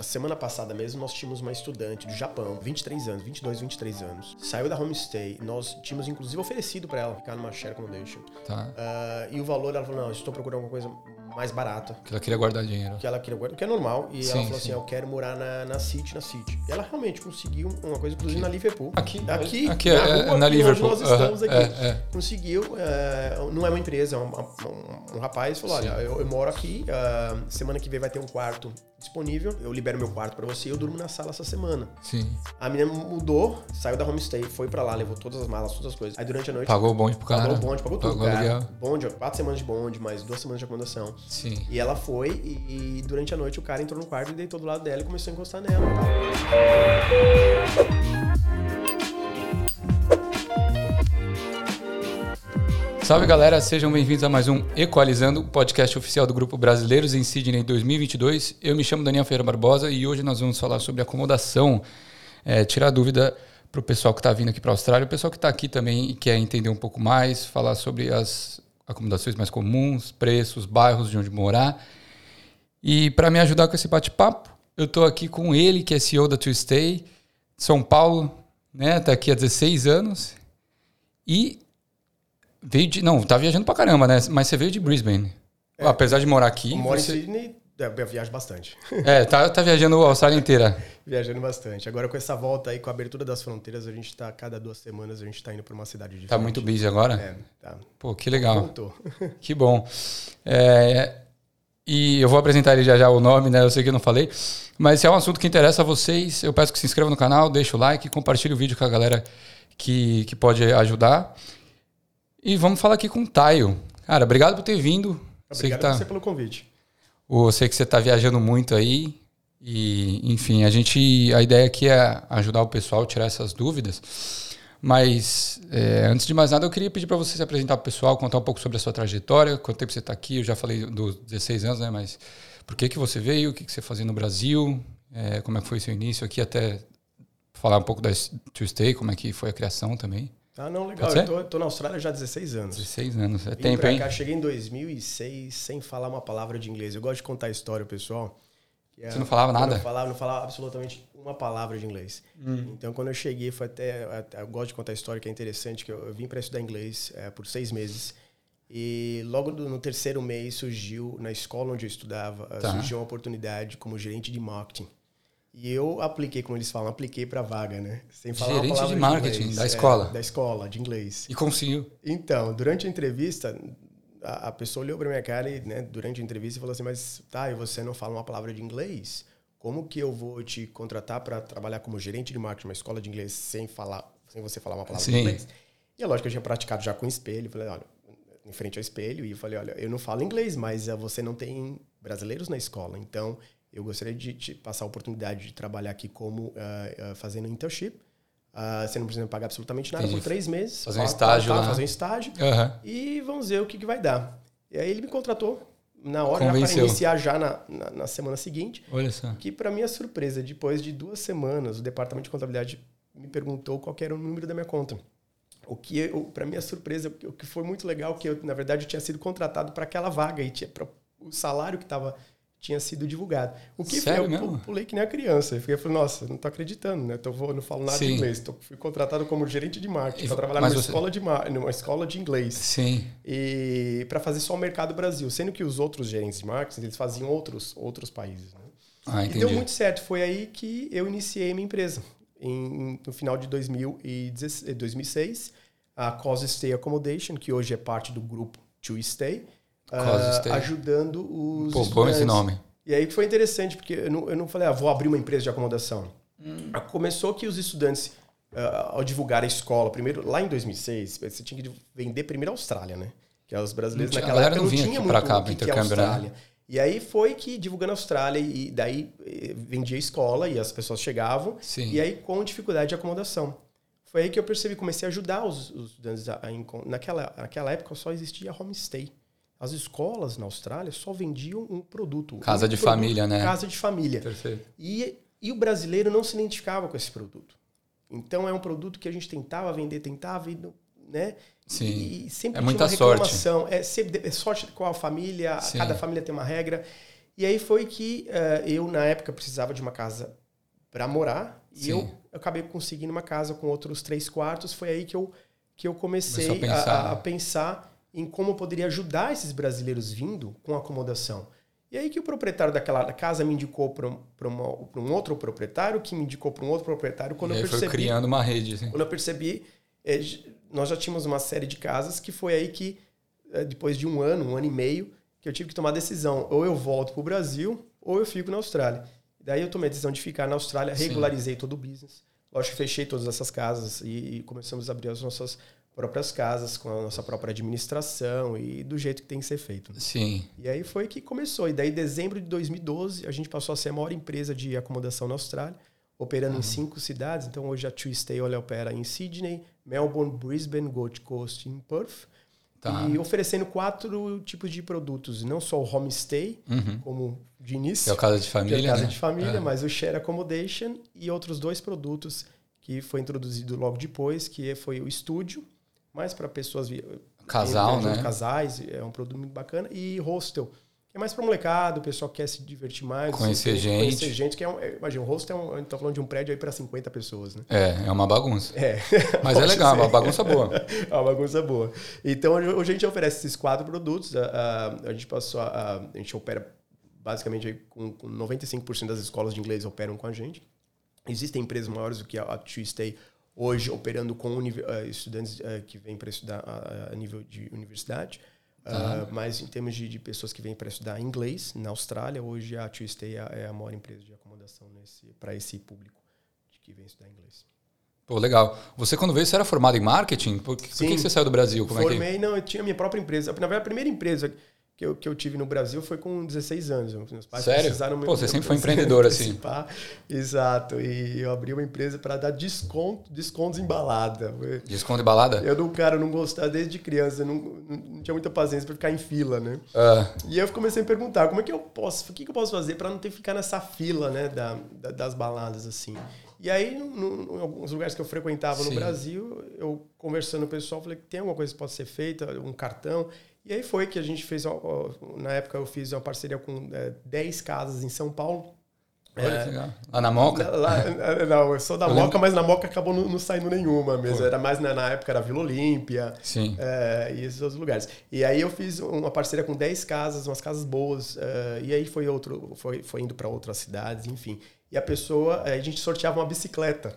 A semana passada mesmo nós tínhamos uma estudante do Japão, 23 anos, 22, 23 anos. Saiu da homestay. Nós tínhamos inclusive oferecido para ela ficar numa share accommodation. Tá. Uh, e o valor, ela falou: não, estou procurando alguma coisa mais barata. Que ela queria guardar dinheiro. Que ela queria guardar, que é normal. E Sim, ela falou sim. assim: eu quero morar na, na City, na City. E ela realmente conseguiu uma coisa, inclusive na Liverpool. Aqui, Aqui, aqui na é, rua é, na aqui onde Liverpool. nós estamos aqui. é, é. Conseguiu, é, não é uma empresa, é um, um- um rapaz falou: olha, eu, eu moro aqui, ah, semana que vem vai ter um quarto disponível, eu libero meu quarto pra você, eu durmo na sala essa semana. Sim. A menina mudou, saiu da homestay, foi pra lá, levou todas as malas, todas as coisas. Aí durante a noite. Pagou o bonde pro cara. Pagou o bonde, pagou tudo, Pagou cara. aluguel. Bonde, ó, quatro semanas de bonde, mais duas semanas de acomodação. Sim. E ela foi e, e durante a noite o cara entrou no quarto e deitou do lado dela e começou a encostar nela. Tá? Salve galera, sejam bem-vindos a mais um Equalizando, podcast oficial do Grupo Brasileiros em Sydney 2022. Eu me chamo Daniel Ferreira Barbosa e hoje nós vamos falar sobre acomodação, é, tirar dúvida para o pessoal que está vindo aqui para a Austrália, o pessoal que está aqui também e quer entender um pouco mais, falar sobre as acomodações mais comuns, preços, bairros de onde morar. E para me ajudar com esse bate-papo, eu estou aqui com ele, que é CEO da Tuesday, São Paulo, né? Tá aqui há 16 anos. E veio de. Não, tá viajando pra caramba, né? Mas você veio de Brisbane. Apesar de morar aqui. Eu moro você- em Sydney, é, eu viajo bastante. É, tá, tá viajando a Austrália inteira. Viajando bastante. Agora com essa volta aí, com a abertura das fronteiras, a gente tá, cada duas semanas, a gente tá indo pra uma cidade diferente. Tá muito busy agora? É, tá. Pô, que legal. Voltou. Que bom. É, e eu vou apresentar ele já já o nome, né? Eu sei que eu não falei. Mas se é um assunto que interessa a vocês, eu peço que se inscrevam no canal, deixe o like, compartilhe o vídeo com a galera que, que pode ajudar. E vamos falar aqui com o Taio. Cara, obrigado por ter vindo. Obrigado tá- você pelo convite. Eu sei que você está viajando muito aí. E, enfim, a gente. A ideia aqui é ajudar o pessoal a tirar essas dúvidas. Mas, é, antes de mais nada, eu queria pedir para você se apresentar para o pessoal, contar um pouco sobre a sua trajetória, quanto tempo você está aqui. Eu já falei dos 16 anos, né? Mas por que, que você veio? O que, que você fazia no Brasil? É, como é que foi seu início aqui? Até falar um pouco da Tuesday, como é que foi a criação também. Ah, não, legal. Eu tô, tô na Austrália já há 16 anos. 16 anos. É Vim tempo, pra hein? cá, cheguei em 2006 sem falar uma palavra de inglês. Eu gosto de contar a história, pessoal. que é- Você não falava nada? Eu falava, não falava absolutamente uma palavra de inglês. Hum. Então, quando eu cheguei, foi até, até- Eu gosto de contar a história, que é interessante, que eu, eu vim para estudar inglês é, por seis meses. E logo do- no terceiro mês surgiu, na escola onde eu estudava, Tá. surgiu uma oportunidade como gerente de marketing. E eu apliquei, como eles falam, apliquei para vaga, né? Sem falar uma Gerente palavra de marketing, inglês. da É, escola. da escola, de inglês. E conseguiu. Então, durante a entrevista, a, a pessoa olhou pra minha cara e, né, durante a entrevista, falou assim: Mas tá, e você não fala uma palavra de inglês? Como que eu vou te contratar para trabalhar como gerente de marketing, uma escola de inglês, sem falar, sem você falar uma palavra Sim. de inglês? E é lógico que eu tinha praticado já com espelho. Falei: Olha, em frente ao espelho, e eu falei: Olha, eu não falo inglês, mas eh, você não tem brasileiros na escola, então eu gostaria de te passar a oportunidade de trabalhar aqui como ah, ah, fazendo internship. Ah, você não precisa pagar absolutamente nada Entendi. por três meses. Fazer um Tá, estágio tá, lá. Fazer um estágio. Aham. E vamos ver o que, que vai dar. E aí ele me contratou na hora, para iniciar já na, na, na semana seguinte. Olha só. Que, para minha surpresa, depois de duas semanas, o departamento de contabilidade me perguntou qual era o número da minha conta. O que, para minha surpresa, o que foi muito legal, que eu, na verdade, tinha sido contratado para aquela vaga e tinha, pra, o salário que tava, tinha sido divulgado. O que Sério eu mesmo? pulei que nem a criança. Eu fiquei falei, nossa, não tô acreditando, né? Tô, vou, não falo nada Sim. de inglês. Tô, fui contratado como gerente de marketing E- para trabalhar numa, você- escola de, numa escola de inglês Sim. e para fazer só o mercado Brasil, sendo que os outros gerentes de marketing eles faziam outros outros países. Né? Ah, E entendi. deu muito certo. Foi aí que eu iniciei minha empresa em, no final de 2016, 2006, a Cause Stay Accommodation, que hoje é parte do grupo To Stay, Stay. ajudando os Pô, bom esse nome. E aí que foi interessante, porque eu não, eu não falei, ah, vou abrir uma empresa de acomodação. Ah, Começou que os estudantes, ah, ao divulgar a escola, primeiro, lá em 2006, você tinha que vender primeiro a Austrália, né? Que os brasileiros tinha- naquela época não não tinha aqui muito pra cá que que é né? Austrália. E aí foi que divulgando a Austrália, e daí eh, vendia a escola e as pessoas chegavam, Sim. e aí com dificuldade de acomodação. Foi aí que eu percebi, comecei a ajudar os, os estudantes a, a naquela, naquela época só existia homestay. As escolas na Austrália só vendiam um produto. Casa um de produto, família, né? Casa de família. Perfeito. E, e o brasileiro não se identificava com esse produto. Então é um produto que a gente tentava vender, tentava, e, né? Sim. E, e sempre É tinha muita uma sorte. reclamação. É, sempre, é sorte com a família, Sim. cada família tem uma regra. E aí foi que uh, eu, na época, precisava de uma casa para morar. E eu, eu acabei conseguindo uma casa com outros três quartos. Foi aí que eu, que eu comecei a pensar. A, a pensar em como eu poderia ajudar esses brasileiros vindo com acomodação. E aí que o proprietário daquela casa me indicou para um, outro proprietário, que me indicou para um outro proprietário. Quando e eu percebi, foi criando uma rede. Assim. Quando eu percebi, é, nós já tínhamos uma série de casas que foi aí que, é, depois de um ano, um ano e meio, que eu tive que tomar a decisão. Ou eu volto para o Brasil, ou eu fico na Austrália. Daí eu tomei a decisão de ficar na Austrália, regularizei Sim. todo o business. Lógico que fechei todas essas casas e, e começamos a abrir as nossas próprias casas, com a nossa própria administração e do jeito que tem que ser feito. Sim. E aí foi que começou. E daí, em dezembro de 2012, a gente passou a ser a maior empresa de acomodação na Austrália, operando uhum. em cinco cidades. Então, hoje a Tuesday opera em Sydney, Melbourne, Brisbane, Gold Coast e em Perth. Tá. E oferecendo quatro tipos de produtos. Não só o homestay, uhum. como de início. Que é o casa de família, que é casa né? de família, é. mas o share accommodation e outros dois produtos que foi introduzido logo depois, que foi o estúdio mais para pessoas casal, né? Casais, é um produto muito bacana e hostel. É mais para molecado, o pessoal quer se divertir mais. Conhecer assim, gente. Conhecer gente, que é um, é, imagina, um hostel é um, a gente tá falando de um prédio aí para 50 pessoas, né? É, é uma bagunça. É. Mas é legal, ser. uma bagunça boa. é uma bagunça boa. Então, hoje a gente oferece esses quatro produtos. A, a, a gente passou a, a, gente opera basicamente com, com 95% das escolas de inglês operam com a gente. Existem empresas maiores do que a, a Tuesday hoje operando com uh, estudantes uh, que vêm para estudar a, nível de universidade. Uh, mas em termos de, de pessoas que vêm para estudar inglês, na Austrália, hoje a Tuesday é, é a maior empresa de acomodação para esse público que vem estudar inglês. Pô, legal. Você, quando veio, você era formado em marketing? Por, por que, você saiu do Brasil? Como Formei, é que... não, eu tinha minha própria empresa. Na verdade, a primeira empresa que eu, que eu tive no Brasil foi com 16 anos. Meus pais Sério? precisaram... Pô, você sempre foi empreendedor, assim. Exato. E eu abri uma empresa para dar desconto, descontos em balada. Desconto em balada? Eu, não, cara, não gostava desde criança. Não, não tinha muita paciência para ficar em fila, né? Uh. E eu comecei a perguntar, como é que eu posso... O que, que eu posso fazer para não ter que ficar nessa fila, né? Da, da das baladas, assim. E aí, em alguns lugares que eu frequentava Sim. no Brasil, eu conversando com o pessoal, falei, tem alguma coisa que pode ser feita? Um cartão? E aí foi que a gente fez, na época eu fiz uma parceria com é, 10 casas em São Paulo. É. Lá na Moca? Lá, é, não, eu sou da eu Moca, lembro. mas na Moca acabou não, não saindo nenhuma mesmo. Pô. Era mais na, na, época, era Vila Olímpia. Sim. É, e esses outros lugares. E aí eu fiz uma parceria com 10 casas, umas casas boas. É, e aí foi outro, foi, foi indo para outras cidades, enfim. E a pessoa, a gente sorteava uma bicicleta.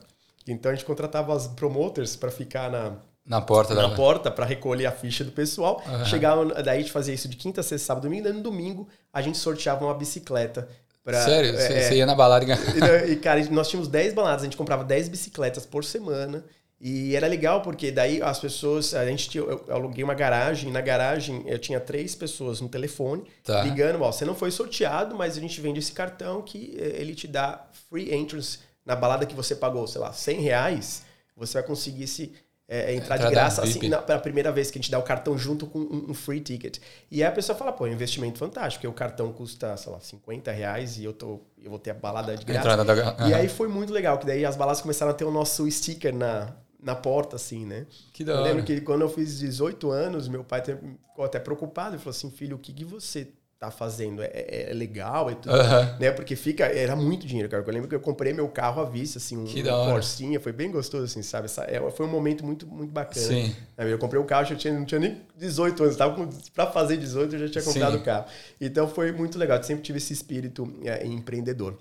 Então a gente contratava as promoters para ficar na, na porta Na da... porta para recolher a ficha do pessoal. Uhum. Chegava, daí a gente fazia isso de quinta, sexta, sábado, domingo. Daí no domingo a gente sorteava uma bicicleta. Pra, Sério? Você é, ia na balada e, e, cara, nós tínhamos 10 baladas, a gente comprava 10 bicicletas por semana. E era legal porque daí as pessoas, a gente tinha, eu aluguei uma garagem, na garagem eu tinha três pessoas no telefone tá. ligando, ó, você não foi sorteado, mas a gente vende esse cartão que eh, ele te dá free entrance na balada que você pagou, sei lá, 100 reais, você vai conseguir esse é, é entrar de graça, assim, na, pela primeira vez que a gente dá o cartão junto com um, um, free ticket. E aí a pessoa fala, pô, é um investimento fantástico, porque o cartão custa, sei lá, 50 reais e eu, tô, eu vou ter a balada de graça. Da... E aí foi muito legal, que daí as baladas começaram a ter o nosso sticker na, na porta, assim, né? Que da hora. Eu lembro que quando eu fiz 18 anos, meu pai ficou até preocupado. Ele falou assim, filho, o que, que você tá fazendo é, é, é legal e tudo, né? Porque fica era muito dinheiro, cara. Eu lembro que eu comprei meu carro à vista, assim, um, um Corsinha, foi bem gostoso, assim, sabe? Essa, é, foi um momento muito muito bacana. Sim. Eu comprei o um carro, eu tinha, não tinha nem 18 anos, tava para fazer 18 eu já tinha comprado o carro. Então foi muito legal. Eu sempre tive esse espírito é, empreendedor.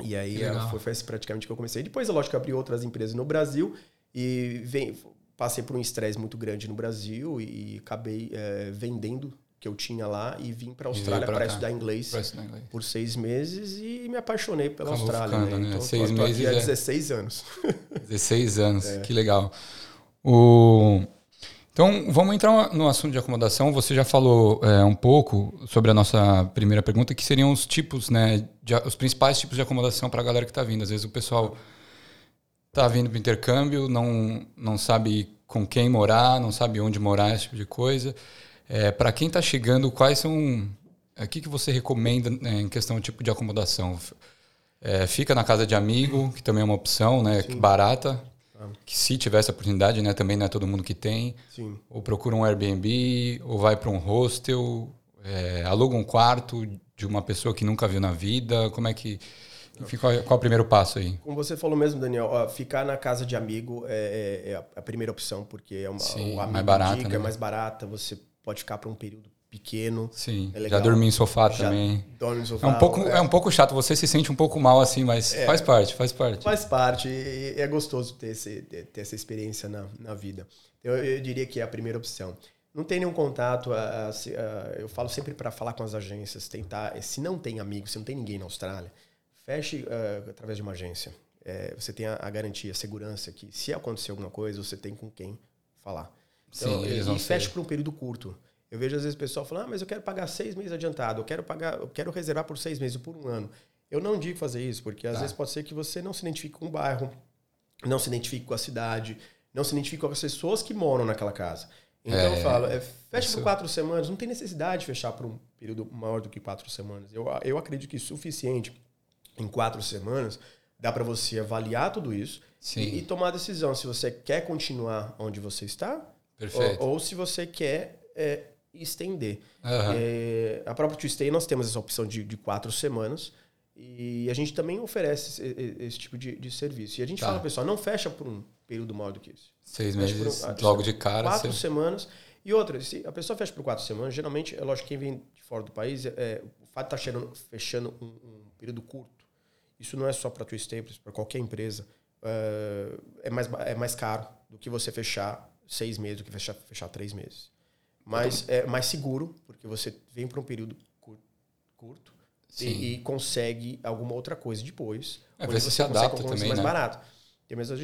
E aí é, foi, foi praticamente que eu comecei. Depois, é lógico, que abri outras empresas no Brasil e vem, passei por um estresse muito grande no Brasil e acabei é, vendendo que eu tinha lá e vim para a Austrália para estudar, inglês estudar inglês por seis meses e me apaixonei pela Acabou Austrália. Ficando, né? Então, seis tô, tô meses aqui há 16 é... anos. 16 anos, é. que legal. O... Então, vamos entrar no assunto de acomodação. Você já falou é, um pouco sobre a nossa primeira pergunta, que seriam os tipos, né, de, os principais tipos de acomodação para a galera que está vindo. Às vezes o pessoal está vindo para o intercâmbio, não, não sabe com quem morar, não sabe onde morar, esse tipo de coisa. É, para quem está chegando, quais são. É, o que, que você recomenda né, em questão de tipo de acomodação? É, fica na casa de amigo, que também é uma opção, né? Sim. Barata. Ah. Que se tivesse a oportunidade, né? Também não é todo mundo que tem. Sim. Ou procura um Airbnb, ou vai para um hostel. É, aluga um quarto de uma pessoa que nunca viu na vida? Como é que. Enfim, qual, qual é o primeiro passo aí? Como você falou mesmo, Daniel, ó, ficar na casa de amigo é, é, é a primeira opção, porque é uma Sim, o amigo mais barata, indica, né? é mais barata, você pode ficar por um período pequeno. Sim. É já dormi em sofá Já também. Dorme É sofá. um, pouco, é. um pouco chato, você se sente um pouco mal assim, mas faz parte, faz parte. Faz parte, e é gostoso ter, esse, ter essa experiência na, na vida. Eu, eu diria que é a primeira opção. Não tem nenhum contato, ah, se- ah, eu falo sempre para falar com as agências, tentar, se não tem amigo, se não tem ninguém na Austrália, feche ah, através de uma agência. É, você tem a, a garantia, a segurança que se acontecer alguma coisa, você tem com quem falar. Então, Sim, e, eles e feche ser- por um período curto. Eu vejo às vezes o pessoal falando, ah, mas eu quero pagar seis meses adiantado, eu quero pagar, eu quero reservar por seis meses, ou por um ano. Eu não digo fazer isso, porque às Tá. vezes pode ser que você não se identifique com o bairro, não se identifique com a cidade, não se identifique com as pessoas que moram naquela casa. Então É, eu falo, é, fecha isso- por quatro semanas, não tem necessidade de fechar por um período maior do que quatro semanas. Eu, eu acredito que suficiente em quatro semanas dá para você avaliar tudo isso e, e tomar a decisão se você quer continuar onde você está Perfeito. ou, ou se você quer é, estender. Aham. É, a própria Tuesday nós temos essa opção de, de quatro semanas e a gente também oferece esse, esse- tipo de, de serviço. E a gente Tá. fala, pessoal, não fecha por um período maior do que isso. Seis Fecha meses um- ah, logo de cara. Quatro você- semanas. E outra, se a pessoa fecha por quatro semanas, geralmente, é lógico, quem vem de fora do país, é, o fato de estar fechando um, um período curto, isso não é só para a Tuesday, para qualquer empresa, é, é, mais, é mais caro do que você fechar seis meses, do que fechar, fechar três meses. Mas é mais seguro, porque você vem para um período cur- curto e, e consegue alguma outra coisa depois. É, onde você se adapta também, mais né? barato. E a mesma,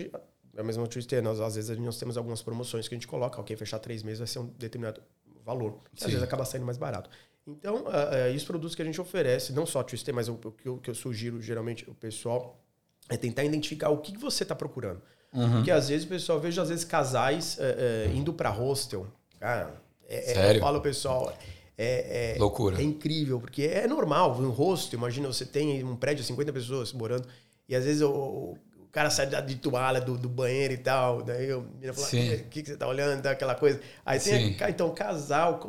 a mesma Twister, nós, às vezes nós temos algumas promoções que a gente coloca, ok, fechar três meses vai ser um determinado valor, às vezes acaba saindo mais barato. Então, ah, e os produtos que a gente oferece, não só Twister, mas o, o que, eu, que eu sugiro geralmente o pessoal é tentar identificar o que você está procurando. Uhum. Porque às vezes o pessoal, eu vejo às vezes casais eh, eh, indo para hostel, cara, é, é- Sério? eu falo pessoal, é, é, Loucura. é incrível, porque é normal, um hostel, imagina, você tem um prédio de 50 pessoas morando, e às vezes o, o cara sai da- de toalha do, do banheiro e tal, daí eu me falo, Sim. o que, que você tá olhando, aquela coisa. Aí tem, então, casal,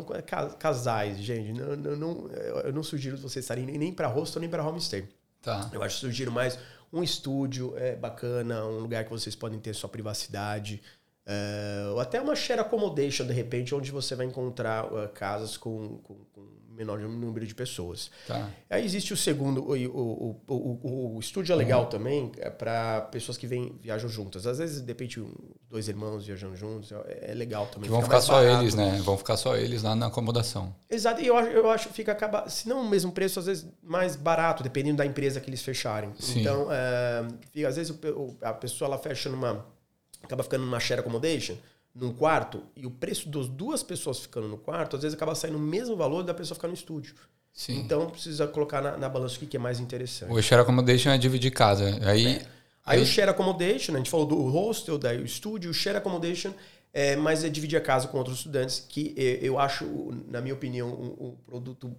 casais, gente, não, não, não- eu não sugiro vocês estarem nem, nem para hostel, nem para homestay. Tá. Eu acho que sugiro mais um estúdio é bacana, um lugar que vocês podem ter sua privacidade. é, ou até uma share accommodation, de repente, onde você vai encontrar uh, casas com, com, com menor número de pessoas. Tá. Aí existe o segundo, o, o, o, o, estúdio é legal também para pessoas que vêm, viajam juntas. Às vezes, de repente, dois irmãos viajando juntos, é, é legal também. Que vão fica ficar só barato. eles, né? Vão ficar só eles lá na acomodação. Exato, e eu acho, eu acho que fica acaba, se não o mesmo preço, às vezes mais barato, dependendo da empresa que eles fecharem. Sim. Então, é, fica- às vezes a pessoa ela fecha numa. acaba ficando numa share accommodation, num quarto, e o preço das duas pessoas ficando no quarto, às vezes acaba saindo o mesmo valor da pessoa ficar no estúdio. Sim. Então precisa colocar na, na balança o que é mais interessante. O share accommodation é dividir casa. Aí, Aí o share accommodation, a gente falou do hostel, daí o estúdio, o share accommodation, é, mas é dividir a casa com outros estudantes, que eh, eu acho, na minha opinião, um produto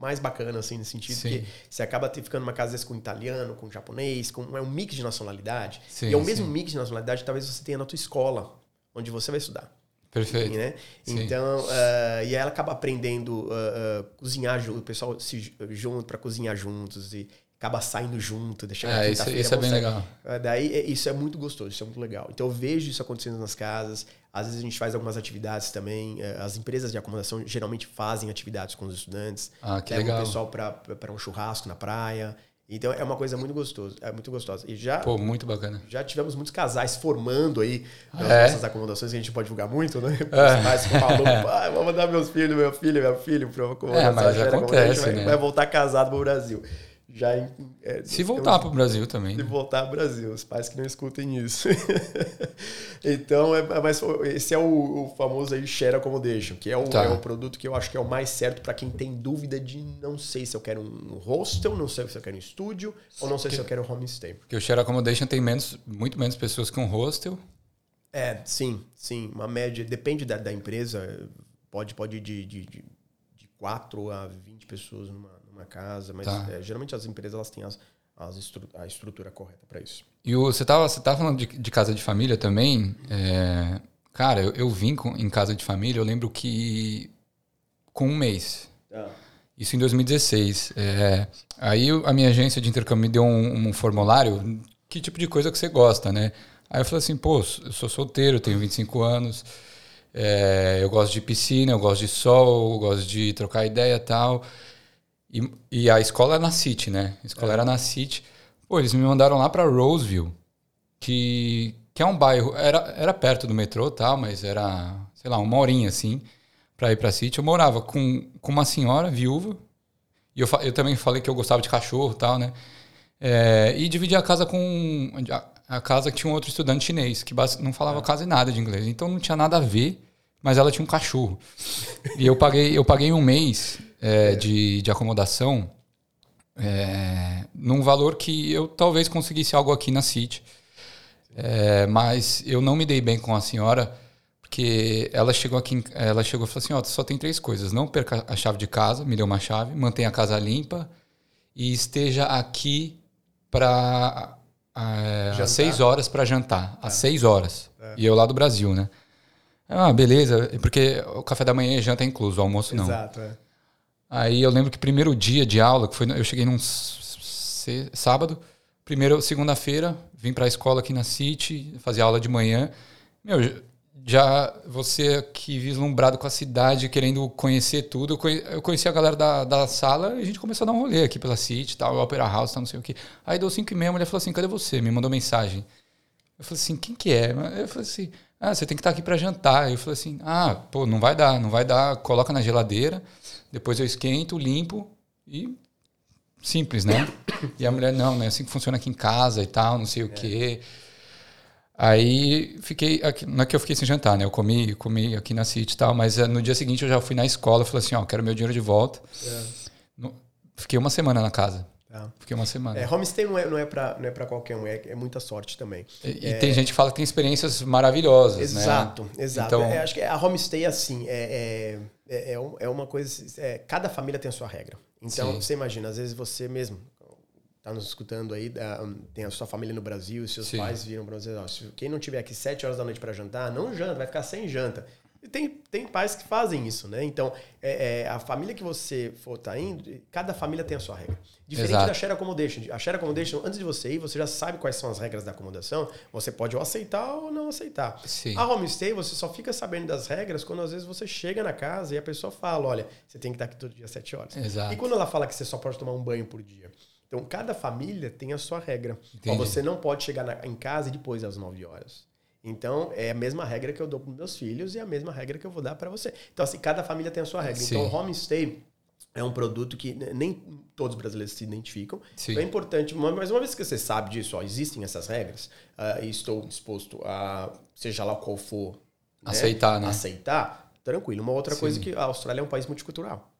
mais bacana, assim, nesse sentido, Sim. que você acaba ficando numa casa às vezes, com italiano, com japonês, com é um mix de nacionalidade. Sim, e é o mesmo sim. mix de nacionalidade talvez você tenha na tua escola, onde você vai estudar. perfeito. Né? Então, ah, e aí ela acaba aprendendo a cozinhar junto, o pessoal se ju- junto para cozinhar juntos e acaba saindo junto, deixa É, isso- isso é bem legal. Daí é- isso é muito gostoso, isso é muito legal. Então eu vejo isso acontecendo nas casas. Às vezes a gente faz algumas atividades também. As empresas de acomodação geralmente fazem atividades com os estudantes. Ah, que legal. o pessoal para um churrasco na praia. Então é uma coisa muito gostosa, é muito gostosa. E já Pô, muito bacana. já tivemos muitos casais formando aí nas É? nossas acomodações, que a gente pode divulgar muito, né? Os pais "Ah, vou mandar meus filhos, meu filho, meu filho para acomodação. É, mas acontece, né? vai voltar casado pro Brasil. Já é, Se voltar pro Brasil também. de né? voltar ao Brasil, os pais que não escutem isso. então, é, mas esse é o, o famoso aí share accommodation, que é o, Tá. é o produto que eu acho que é o mais certo para quem tem dúvida de não sei se eu quero um hostel, não sei se eu quero um estúdio, ou não sei se eu quero um homestay. Porque o share accommodation tem menos, muito menos pessoas que um hostel. É, sim, sim. Uma média, depende da, da empresa, pode, pode ir de, de, de, de 4 a 20 pessoas numa, numa casa, mas Tá. é, geralmente as empresas elas têm as, as estru- a estrutura correta para isso. E o, você tava, você tava falando de, de casa de família também. é, cara, eu, eu vim com- em casa de família, eu lembro que com um mês. Ah. Isso em 2016. É, aí a minha agência de intercâmbio me deu um, um, formulário, que tipo de coisa que você gosta, né? Aí eu falei assim, pô, eu sou solteiro, tenho 25 anos, é, eu gosto de piscina, eu gosto de sol, eu gosto de trocar ideia e tal. E, e a escola é na City, né? A escola é. era na City. Pô, eles me mandaram lá para Roseville, que, que é um bairro, era, era perto do metrô tal, mas era, sei lá, uma horinha assim para ir para City. Eu morava com, com uma senhora viúva, e eu, eu também falei que eu gostava de cachorro e tal, né? É, e dividia a casa com. A, a, casa que tinha um outro estudante chinês, que não falava é. quase nada de inglês. Então não tinha nada a ver, mas ela tinha um cachorro. e eu paguei, eu paguei um mês é, de, de acomodação é, num valor que eu talvez conseguisse algo aqui na City. É, mas eu não me dei bem com a senhora porque ela chegou aqui, ela chegou e falou assim, ó, só tem três coisas, não perca a chave de casa, me deu uma chave, mantenha a casa limpa e esteja aqui para é, às seis horas para jantar, é. às seis horas. É. E eu lá do Brasil, né? Ah, beleza, porque o café da manhã e janta é incluso, o almoço não. Exato, é. Aí eu lembro que primeiro dia de aula, que foi, eu cheguei num sábado, primeiro segunda-feira, vim para a escola aqui na City, fazia aula de manhã. Meu, já você aqui vislumbrado com a cidade, querendo conhecer tudo. Eu conheci a galera da, da sala e a gente começou a dar um rolê aqui pela City, tal, Opera House, tal, não sei o que. Aí deu cinco e meia, a mulher falou assim, cadê você? Me mandou mensagem. Eu falei assim, quem que é? Eu falei assim, ah, você tem que estar aqui para jantar. Eu falei assim, ah, pô, não vai dar, não vai dar. Coloca na geladeira, depois eu esquento, limpo e simples, né? E a mulher, não, né? Assim que funciona aqui em casa e tal, não sei o é. quê. Aí fiquei, aqui, não é que eu fiquei sem jantar, né? Eu comi, comi aqui na City e tal, mas eh, no dia seguinte eu já fui na escola e falei assim, ó, quero meu dinheiro de volta. É. Fiquei uma semana na casa. Tá. Fiquei uma semana. É, homestay não é, não é para não é pra qualquer um, é, é muita sorte também. E, é, tem gente que fala que tem experiências maravilhosas, exato, né? Exato, exato. Então, é, acho que a homestay, assim, é, é, é, é uma coisa... É, cada família tem a sua regra. Então, sim. você imagina, às vezes você mesmo, está nos escutando aí, tem a sua família no Brasil, seus Sim. pais viram para você, ó, quem não tiver aqui sete horas da noite para jantar, não janta, vai ficar sem janta. E tem, tem pais que fazem isso, né? Então, é, é, a família que você for tá indo, cada família tem a sua regra. Diferente Exato. da share accommodation. A share accommodation, antes de você ir, você já sabe quais são as regras da acomodação. Você pode ou aceitar ou não aceitar. Sim. A homestay, você só fica sabendo das regras quando às vezes você chega na casa e a pessoa fala, olha, você tem que estar aqui todo dia às sete horas. Exato. E quando ela fala que você só pode tomar um banho por dia? Então, cada família tem a sua regra. Então, você não pode chegar na, em casa depois das 9 horas. Então, é a mesma regra que eu dou para meus filhos e a mesma regra que eu vou dar para você. Então, assim, cada família tem a sua regra. Sim. Então, o homestay é um produto que nem todos os brasileiros se identificam. Sim. Então, é importante, mas uma vez que você sabe disso, ó, existem essas regras, uh, e estou disposto a, seja lá qual for, aceitar, né? aceitar, tranquilo. Uma outra Sim. coisa é que a Austrália é um país multicultural.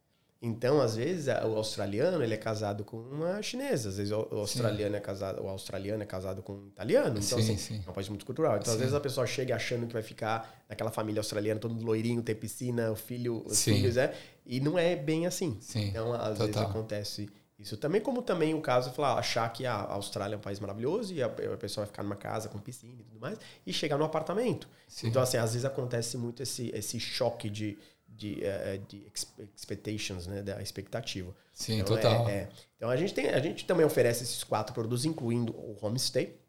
Então, às vezes, o australiano ele é casado com uma chinesa, às vezes o australiano sim. é casado, o australiano é casado com um italiano. Então, sim, assim, sim. é um país muito cultural. Então, às vezes a pessoa chega achando que vai ficar naquela família australiana, todo loirinho, tem piscina, o filho, os filhos, é, e não é bem assim. Então, às Total. vezes acontece isso também, como também o caso de falar, achar que a Austrália é um país maravilhoso e a, a, pessoa vai ficar numa casa com piscina e tudo mais, e chegar no apartamento. Então, assim, às vezes acontece muito esse, esse choque de de, uh, de expectations, né, da expectativa. Sim, então, total. É, é. Então a gente tem, a gente também oferece esses quatro produtos, incluindo o homestay.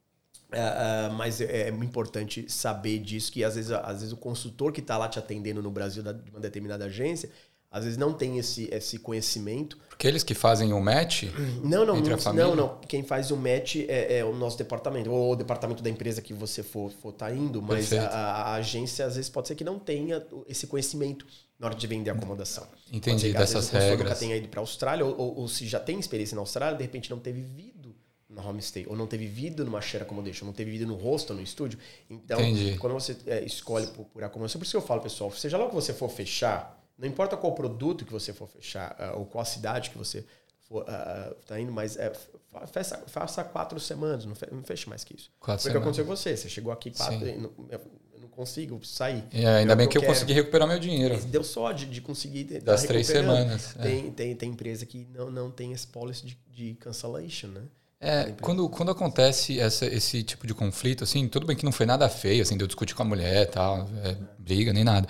Uh, uh, mas é, é, importante saber disso que às vezes, às vezes o consultor que está lá te atendendo no Brasil da, de uma determinada agência, às vezes não tem esse, esse conhecimento. Porque eles que fazem o match? Não, não, entre a família? não, não. Quem faz o match é, é, o nosso departamento, ou o departamento da empresa que você for, for tá indo, mas a, a, agência às vezes pode ser que não tenha esse conhecimento na hora de vender a acomodação. Entendi, ser, dessas regras. nunca tenha ido para a Austrália, ou, ou, ou, se já tem experiência na Austrália, de repente não teve vivido na homestay, ou não teve vivido numa share accommodation, não teve vivido no hostel, no estúdio. Então, Entendi. quando você é, escolhe por, por acomodação, por isso que eu falo, pessoal, seja lá o que você for fechar, não importa qual produto que você for fechar, uh, ou qual cidade que você for uh, tá indo, mas é, faça, faça quatro semanas, não, feche, não feche mais que isso. Quatro Foi o que aconteceu com você. Você chegou aqui, quatro, consigo sair. É, ainda bem que, eu, consegui recuperar meu dinheiro. Deu só de, de conseguir. Das tá três semanas. É. Tem, é. tem, tem empresa que não, não tem esse policy de, de cancellation, né? É, quando, quando acontece essa, esse tipo de conflito, assim, tudo bem que não foi nada feio, assim, de eu discutir com a mulher tal, é, briga, nem nada.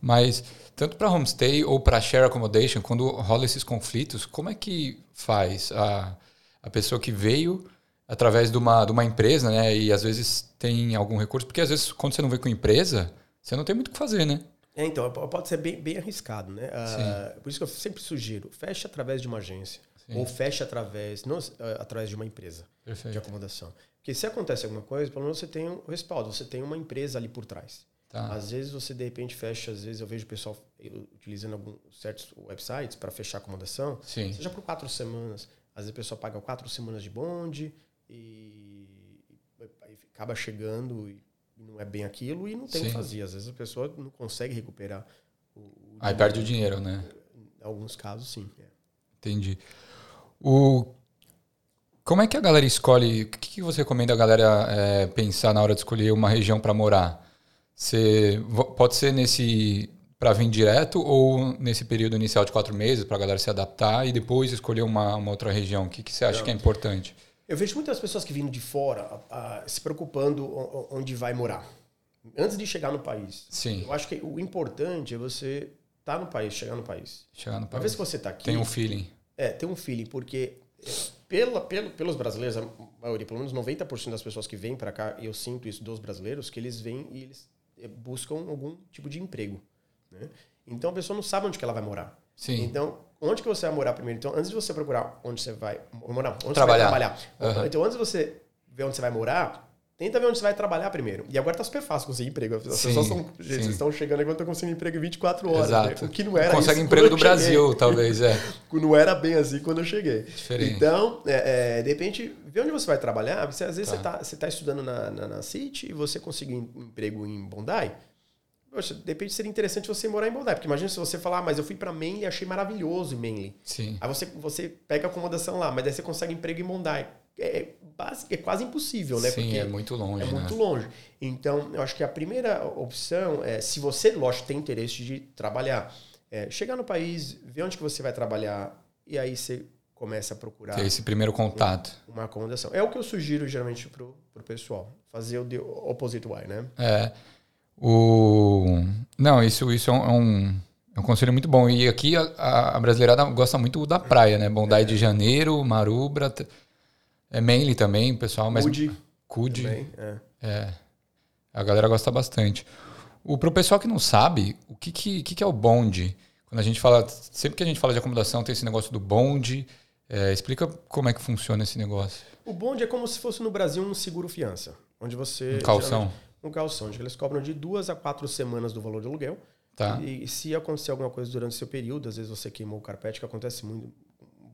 Mas tanto para homestay ou para share accommodation, quando rola esses conflitos, como é que faz a, a pessoa que veio através de uma, de uma empresa, né? E às vezes tem algum recurso, porque às vezes quando você não vem com empresa, você não tem muito o que fazer, né? É, então, pode ser bem, bem arriscado, né? Uh, por isso que eu sempre sugiro, feche através de uma agência. Sim. Ou feche através, não, uh, através de uma empresa Perfeito. de acomodação. Porque se acontece alguma coisa, pelo menos você tem um respaldo, você tem uma empresa ali por trás. Tá. Às vezes você de repente fecha, às vezes eu vejo o pessoal utilizando alguns certos websites para fechar acomodação, Sim. seja por quatro semanas. Às vezes a pessoa paga quatro semanas de bonde e, e acaba chegando e não é bem aquilo e não tem o que fazer. Às vezes a pessoa não consegue recuperar o, o Aí perde o dinheiro, né? Em alguns casos, sim. É. Entendi. O como é que a galera escolhe? O que, que você recomenda a galera é, pensar na hora de escolher uma região para morar? Você pode ser nesse para vir direto ou nesse período inicial de quatro meses para a galera se adaptar e depois escolher uma, uma outra região? O que, que você acha Não. que é importante? Eu vejo muitas pessoas que vindo de fora a, a, se preocupando onde vai morar antes de chegar no país. Sim. Eu acho que o importante é você estar tá no país, chegar no país. Chegar no país. Uma vez que você está aqui. Tem um feeling. É, tem um feeling, porque pela, pela, pelos brasileiros, a maioria, pelo menos 90% das pessoas que vêm para cá, eu sinto isso dos brasileiros, que eles vêm e eles eh, buscam algum tipo de emprego. Né? Então a pessoa não sabe onde que ela vai morar. Sim. Então, onde que você vai morar primeiro? Então, antes de você procurar onde você vai morar, onde trabalhar. você vai trabalhar. Uhum. Então, antes de você ver onde você vai morar, Tenta ver onde você vai trabalhar primeiro. E agora tá super fácil conseguir emprego. As sim, pessoas estão, gente, estão chegando agora estão conseguindo emprego em 24 horas. Né? Exato. O que não era Consegue emprego do Brasil, talvez, é. não era bem assim quando eu cheguei. Diferente. Então, é, é, de repente, ver onde você vai trabalhar. Você, às vezes tá. você está tá estudando na, na, na City e você conseguiu um emprego em Bondi. Poxa, de repente seria interessante você morar em Bondi. Porque imagina se você falar, ah, mas eu fui para Manly e achei maravilhoso em Manly. Sim. Aí você, você pega acomodação lá, mas aí você consegue emprego em Bondi é, é quase impossível, né? Sim, Porque é muito longe. É né? muito longe. Então, eu acho que a primeira opção é, se você, lógico, tem interesse de trabalhar, é, chegar no país, ver onde que você vai trabalhar e aí você começa a procurar. Ter esse primeiro contato. Uma, uma acomodação. É o que eu sugiro geralmente pro, pro pessoal. Fazer o de opposite way, né? É. O... Não, isso, isso é um, é um conselho muito bom. E aqui a, a brasileirada gosta muito da praia, né? Bondade é. de Janeiro, Marubra. É Manly também, pessoal, mas. Cud. Cud. É. é. A galera gosta bastante. O, pro pessoal que não sabe, o que, que, que, é o bonde? Quando a gente fala. Sempre que a gente fala de acomodação, tem esse negócio do bonde. É, explica como é que funciona esse negócio. O bonde é como se fosse no Brasil um seguro-fiança. Onde você. Um calção. Um calção, eles cobram de duas a quatro semanas do valor de aluguel. Tá. E, e se acontecer alguma coisa durante o seu período, às vezes você queimou o carpete, que acontece muito,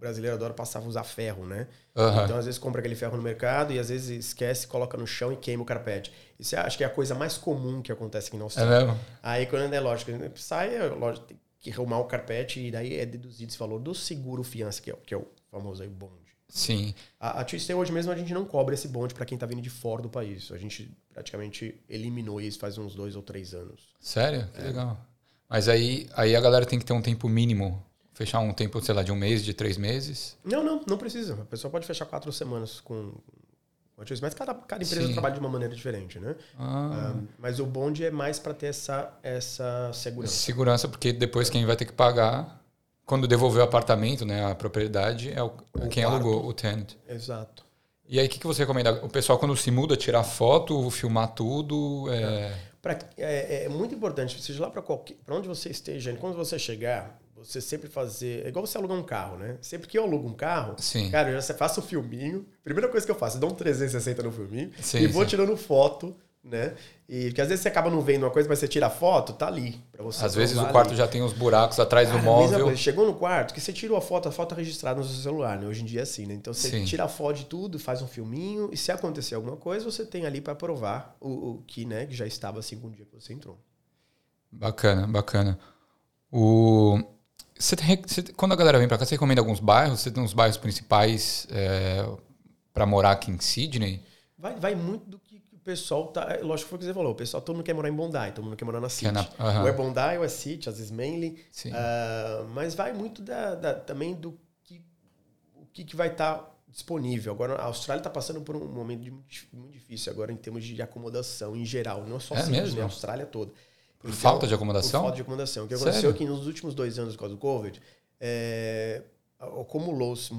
brasileiro adora passar a usar ferro, né? Uhum. Então, às vezes, compra aquele ferro no mercado e às vezes esquece, coloca no chão e queima o carpete. Isso acho que é a coisa mais comum que acontece aqui na Austrália. É mesmo? Aí, quando é lógico, sai, é lógico, tem que arrumar o carpete e daí é deduzido esse valor do seguro fiança, que é, que é o famoso aí, bonde. Sim. A, a Tuesday hoje mesmo a gente não cobra esse bonde para quem tá vindo de fora do país. A gente praticamente eliminou isso faz uns dois ou três anos. Sério? Que é. legal. Mas aí, aí a galera tem que ter um tempo mínimo Fechar um tempo, sei lá, de um mês, de três meses? Não, não, não precisa. A pessoa pode fechar quatro semanas com. Mas cada, cada empresa Sim. trabalha de uma maneira diferente, né? Ah. Um, mas o bonde é mais para ter essa, essa segurança. Segurança, porque depois quem vai ter que pagar, quando devolver o apartamento, né, a propriedade, é o, o quem quarto. alugou, o tenant. Exato. E aí, o que, que você recomenda? O pessoal, quando se muda, tirar foto, filmar tudo? É, pra, é, é muito importante, seja lá para onde você esteja, quando você chegar, você sempre fazer. É igual você alugar um carro, né? Sempre que eu alugo um carro, sim. cara, eu já faço um filminho. Primeira coisa que eu faço, eu dou um 360 no filminho sim, e vou sim. tirando foto, né? E porque às vezes você acaba não vendo uma coisa, mas você tira a foto, tá ali. Pra você às vezes o quarto ali. já tem uns buracos atrás cara, do móvel. Chegou no quarto, que você tirou a foto, a foto tá registrada no seu celular, né? Hoje em dia é assim, né? Então você sim. tira a foto de tudo, faz um filminho, e se acontecer alguma coisa, você tem ali para provar o, o, que, né, que já estava assim com o dia que você entrou. Bacana, bacana. O você você, quando a galera vem para cá, você recomenda alguns bairros? Você tem uns bairros principais é, para morar aqui em Sydney? Vai, vai muito do pessoal tá. É, lógico que foi o que você falou. O pessoal, todo mundo quer morar em Bondi, todo mundo quer morar na City. Na, uh -huh. Ou é Bondi ou é City, às vezes Manly. Uh, mas vai muito da, da, também do que, o que, que vai estar tá disponível. Agora, a Austrália está passando por um momento muito, muito, difícil agora em termos de acomodação em geral. Não só é Sydney, mesmo? a Austrália toda. Por então, falta de acomodação? Por falta de acomodação. O que aconteceu é que nos últimos dois anos, por causa do Covid, é, acumulou-se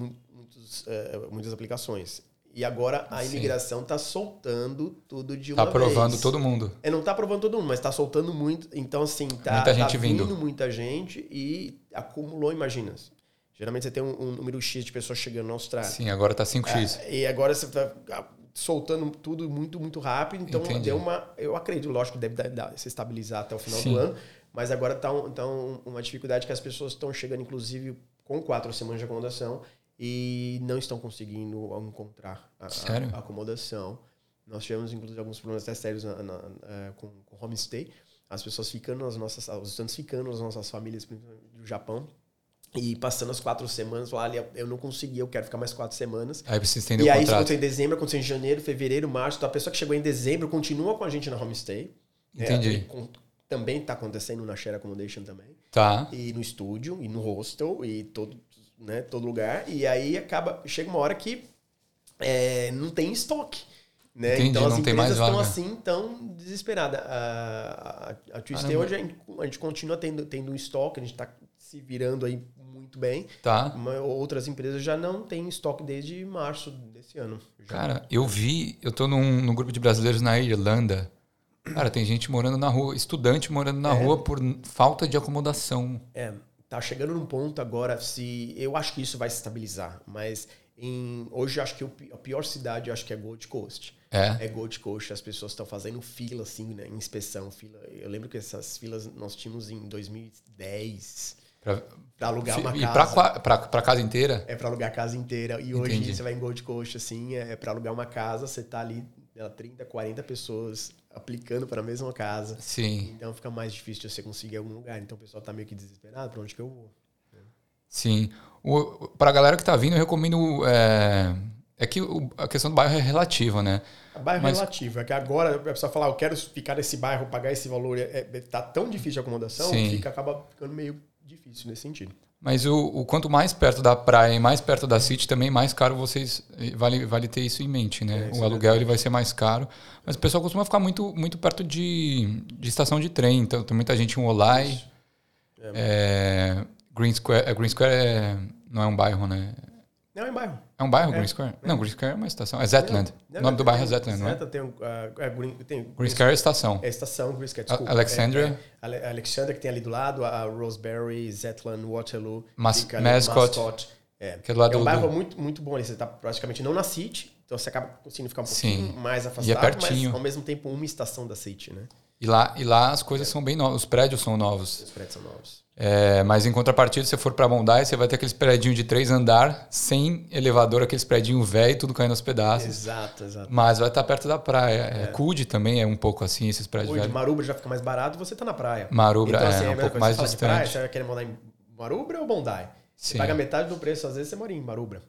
é, muitas aplicações. E agora a imigração está soltando tudo de tá uma tá vez. Está aprovando todo mundo. É, não está aprovando todo mundo, mas está soltando muito. Então, assim, tá, muita gente tá vindo. vindo muita gente e acumulou, imagina. Geralmente você tem um, um, número X de pessoas chegando na Austrália. Sim, agora está 5X. É, e agora você está soltando tudo muito, muito rápido. Então, Entendi. deu uma... Eu acredito, lógico, deve dar, dar, se estabilizar até o final Sim. do ano. Mas agora está um, tá um, uma dificuldade que as pessoas estão chegando, inclusive, com quatro semanas de acomodação e não estão conseguindo encontrar a, a, a acomodação. Nós tivemos, inclusive, alguns problemas até sérios na, na, na, é, com, com homestay. As pessoas ficando nas nossas... Os estudantes ficando nas nossas famílias do Japão. E passando as quatro semanas, olha, eu não consegui, eu quero ficar mais quatro semanas. Aí precisa estender e o aí, contrato. isso aconteceu em dezembro, aconteceu em janeiro, fevereiro, março. Então, a pessoa que chegou em dezembro continua com a gente na homestay. Entendi. É, com, também está acontecendo na Share Accommodation também. Tá. E no estúdio, e no hostel, e todo, né, todo lugar. E aí acaba, chega uma hora que é, não tem estoque. Né? Entendi, então as empresas estão assim tão desesperadas. A, a, a Twister hoje a gente, a gente, continua tendo, tendo um estoque, a gente está se virando aí muito bem. Tá. Mas outras empresas já não têm estoque desde março desse ano. Já. Cara, eu vi, eu tô num, num grupo de brasileiros na Irlanda. Cara, tem gente morando na rua, estudante morando na é. rua por falta de acomodação. É, tá chegando num ponto agora, se eu acho que isso vai se estabilizar, mas em, hoje acho que a pior cidade acho que é Gold Coast. É. É Gold Coast, as pessoas estão fazendo fila assim, né, inspeção, fila. Eu lembro que essas filas nós tínhamos em 2010. Pra, pra alugar uma e casa. E pra, casa inteira? É pra alugar a casa inteira. E Entendi. hoje você vai em Gold Coast, assim, é pra alugar uma casa, você tá ali, 30, 40 pessoas aplicando para a mesma casa. Sim. Então fica mais difícil de você conseguir algum lugar. Então o pessoal tá meio que desesperado, para onde que eu vou? Sim. Para a galera que está vindo, eu recomendo. É, é que o, a questão do bairro é relativa, né? O bairro Mas... é relativo. É que agora a pessoa falar, eu quero ficar nesse bairro, pagar esse valor, é, é, tá tão difícil de acomodação, Sim. fica, acaba ficando meio difícil nesse sentido. Mas o, o, quanto mais perto da praia e mais perto da City, também mais caro vocês. Vale, vale ter isso em mente, né? É, o aluguel é ele vai ser mais caro. Mas o pessoal costuma ficar muito, muito perto de, de estação de trem. Então tem muita gente em Olai. É, é, Green Square, é, Green Square é, não é um bairro, né? Não, é um bairro. É um bairro, é. Green Square? Não, Green Square é uma estação. É Zetland. Não, o nome do bairro é Zetland, não é? Tem, uh, é Green, tem, Green Square é estação. É estação, Green Square, desculpa. Alexandria. É, é, Alexandria, que tem ali do lado, a Roseberry, Zetland, Waterloo. Mas, Mascot. Mascot. É. Que é, do lado é um do, bairro muito, muito bom ali. Você está praticamente não na City, então você acaba conseguindo ficar um pouquinho Sim. mais afastado, e é pertinho. mas ao mesmo tempo uma estação da City, né? E lá, e lá as coisas é. são bem novas, os prédios são novos. Os prédios são novos. É, mas em contrapartida, se você for para Bondi, você vai ter aqueles prédios de três andar, sem elevador, aqueles prédios velho, tudo caindo aos pedaços. Exato, exato. Mas vai estar tá perto da praia. É. É, Cude também é um pouco assim, esses prédios Cude, velhos. Marubra já fica mais barato você tá na praia. Marubra então, é, assim, é um pouco mais você distante. Praia, você vai querer morar em Marubra ou Bondi? Você Sim. paga metade do preço, às vezes você mora em Marubra.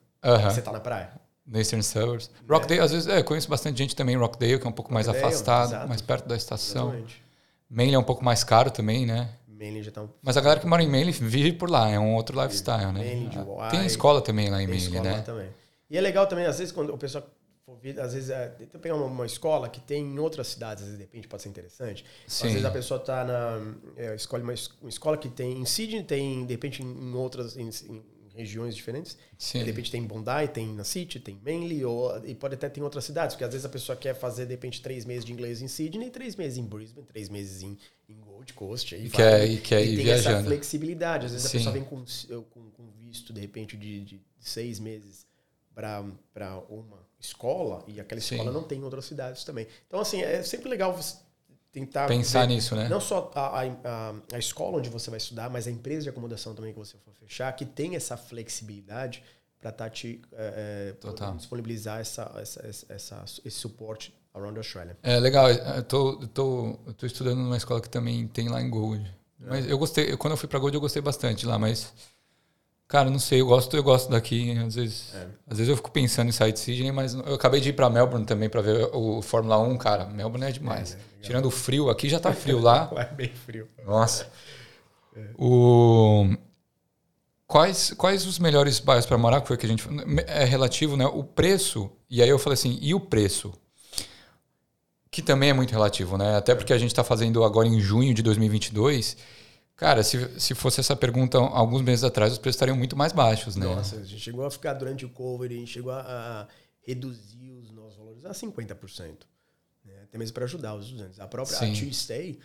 Você tá na praia. No Eastern Suburbs. Rockdale, às vezes, é, conheço bastante gente também em Rockdale, que é um pouco mais Rockdale, afastado, exato. mais perto da estação. Exatamente. Manly é um pouco mais caro também, né? Manly já tá um... Mas a galera que mora em Manly vive por lá, é um outro lifestyle, né? Tem escola também lá em Tem Manly, escola né? lá também. E é legal também, às vezes, quando o pessoal for vir, às vezes, é, tenta pegar uma, uma escola que tem em outras cidades, às vezes, de repente, pode ser interessante. Sim. Às vezes a pessoa está na. É, escolhe uma, uma escola que tem em Sydney, tem, de repente, em, em outras. Em, em regiões diferentes. Sim. De repente tem em Bondi, tem na City, tem em Manly, ou, e pode até ter outras cidades, porque às vezes a pessoa quer fazer, de repente, três meses de inglês em Sydney, três meses em Brisbane, três meses em, em Gold Coast. E vai. quer- e quer ir tem essa viajando. flexibilidade. Às vezes Sim. a pessoa vem com, com, com visto, de repente, de, de seis meses para uma escola, e aquela Sim. escola não tem em outras cidades também. Então, assim, é sempre legal você tentar Pensar ver nisso, né? não só a, a, a, escola onde você vai estudar, mas a empresa de acomodação também que você for fechar, que tem essa flexibilidade para estar te é, é, disponibilizar essa, essa, essa, esse suporte around Australia. É legal, eu tô, eu tô, eu tô estudando numa escola que também tem lá em Gold. Mas eu gostei, quando eu fui pra Gold eu gostei bastante lá, mas cara, não sei, eu gosto, eu gosto daqui, às vezes, É. às vezes eu fico pensando em sair de Sydney, mas eu acabei de ir pra Melbourne também pra ver o Fórmula 1, cara, Melbourne é demais. É, é. Tirando o frio, aqui já tá frio lá. É bem frio. Nossa. O Quais, quais os melhores bairros para morar? Que foi que a gente é relativo, né? O preço. E aí eu falei assim, e o preço? Que também é muito relativo, né? Até porque a gente está fazendo agora em junho de 2022. Cara, se, se fosse essa pergunta alguns meses atrás, os preços estariam muito mais baixos, né? Nossa, a gente chegou a ficar durante o Covid, a gente chegou a, a reduzir os nossos valores a 50%. Né? Até mesmo para ajudar os estudantes. A própria Sim. Tuesday,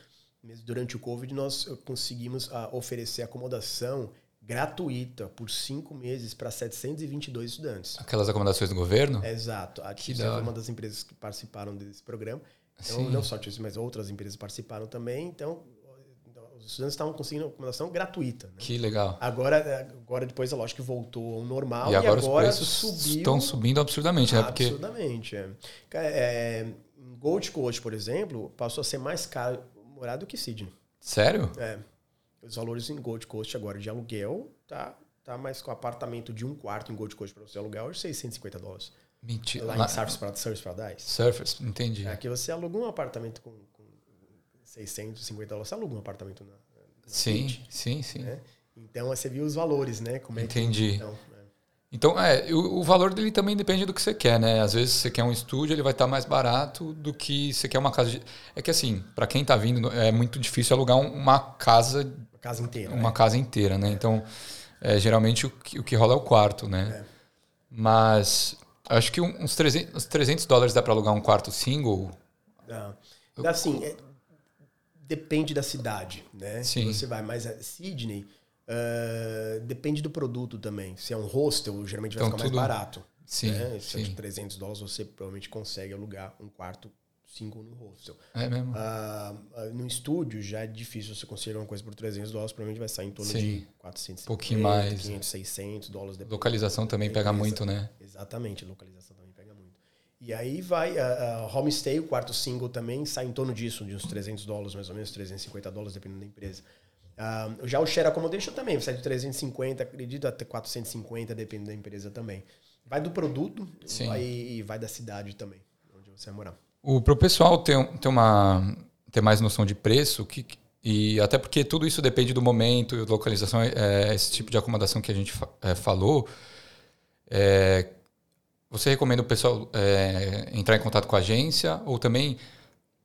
mesmo durante o Covid, nós conseguimos uh, oferecer acomodação gratuita por cinco meses para 722 estudantes. Aquelas acomodações do governo? Exato. A Tuesday foi uma das empresas que participaram desse programa. Então, Sim. não só Tuesday, mas outras empresas participaram também. Então, os estudantes estavam conseguindo acomodação gratuita. Né? Que legal. Agora, agora depois, é lógico que voltou ao normal e agora, e agora os preços subiu, estão subindo absurdamente, né? Porque... Absurdamente. É. É, Gold Coast, por exemplo, passou a ser mais caro morar do que Sydney. Sério? É. Os valores em Gold Coast agora de aluguel tá, tá mais com apartamento de um quarto em Gold Coast para você alugar hoje 650 dólares. Mentira. Lá, Lá em Surfers Paradise. Surfers, entendi. Aqui você aluga um apartamento com 650 dólares, você aluga um apartamento na, na Sim, sim, sim. Né? Então você viu os valores, né? Como é entendi. Que, então, então, é, o, o, valor dele também depende do que você quer, né? Às vezes você quer um estúdio, ele vai estar mais barato do que você quer uma casa de... É que assim, para quem está vindo, é muito difícil alugar uma casa... Uma casa inteira. Uma né? casa inteira, né? Então, é, geralmente o que, o que rola é o quarto, né? É. Mas acho que uns 300, uns 300 dólares dá para alugar um quarto single. Dá. Dá assim, é, depende da cidade, né? Sim. Você vai, mas Sydney Uh, depende do produto também. Se é um hostel, geralmente vai então, ficar tudo... mais barato. Sim, né? Se é de 300 dólares, você provavelmente consegue alugar um quarto cinco no hostel. É mesmo? Uh, no estúdio já é difícil você conseguir uma coisa por 300 dólares, provavelmente vai sair em torno Sim. de 400 um pouquinho mais. 500, 600 dólares. Localização também pega muito, né? Exatamente, localização. E aí vai, uh, uh, homestay, o quarto single também sai em torno disso, de uns 300 dólares mais ou menos, 350 dólares, dependendo da empresa. Uh, já o share accommodation também, sai de 350, acredito, até 450, depende da empresa também. Vai do produto vai, e vai da cidade também, onde você vai morar. O pro pessoal ter, ter, uma, ter mais noção de preço, que, e até porque tudo isso depende do momento, localização, é, esse tipo de acomodação que a gente é, falou. É, você recomenda o pessoal é, entrar em contato com a agência ou também,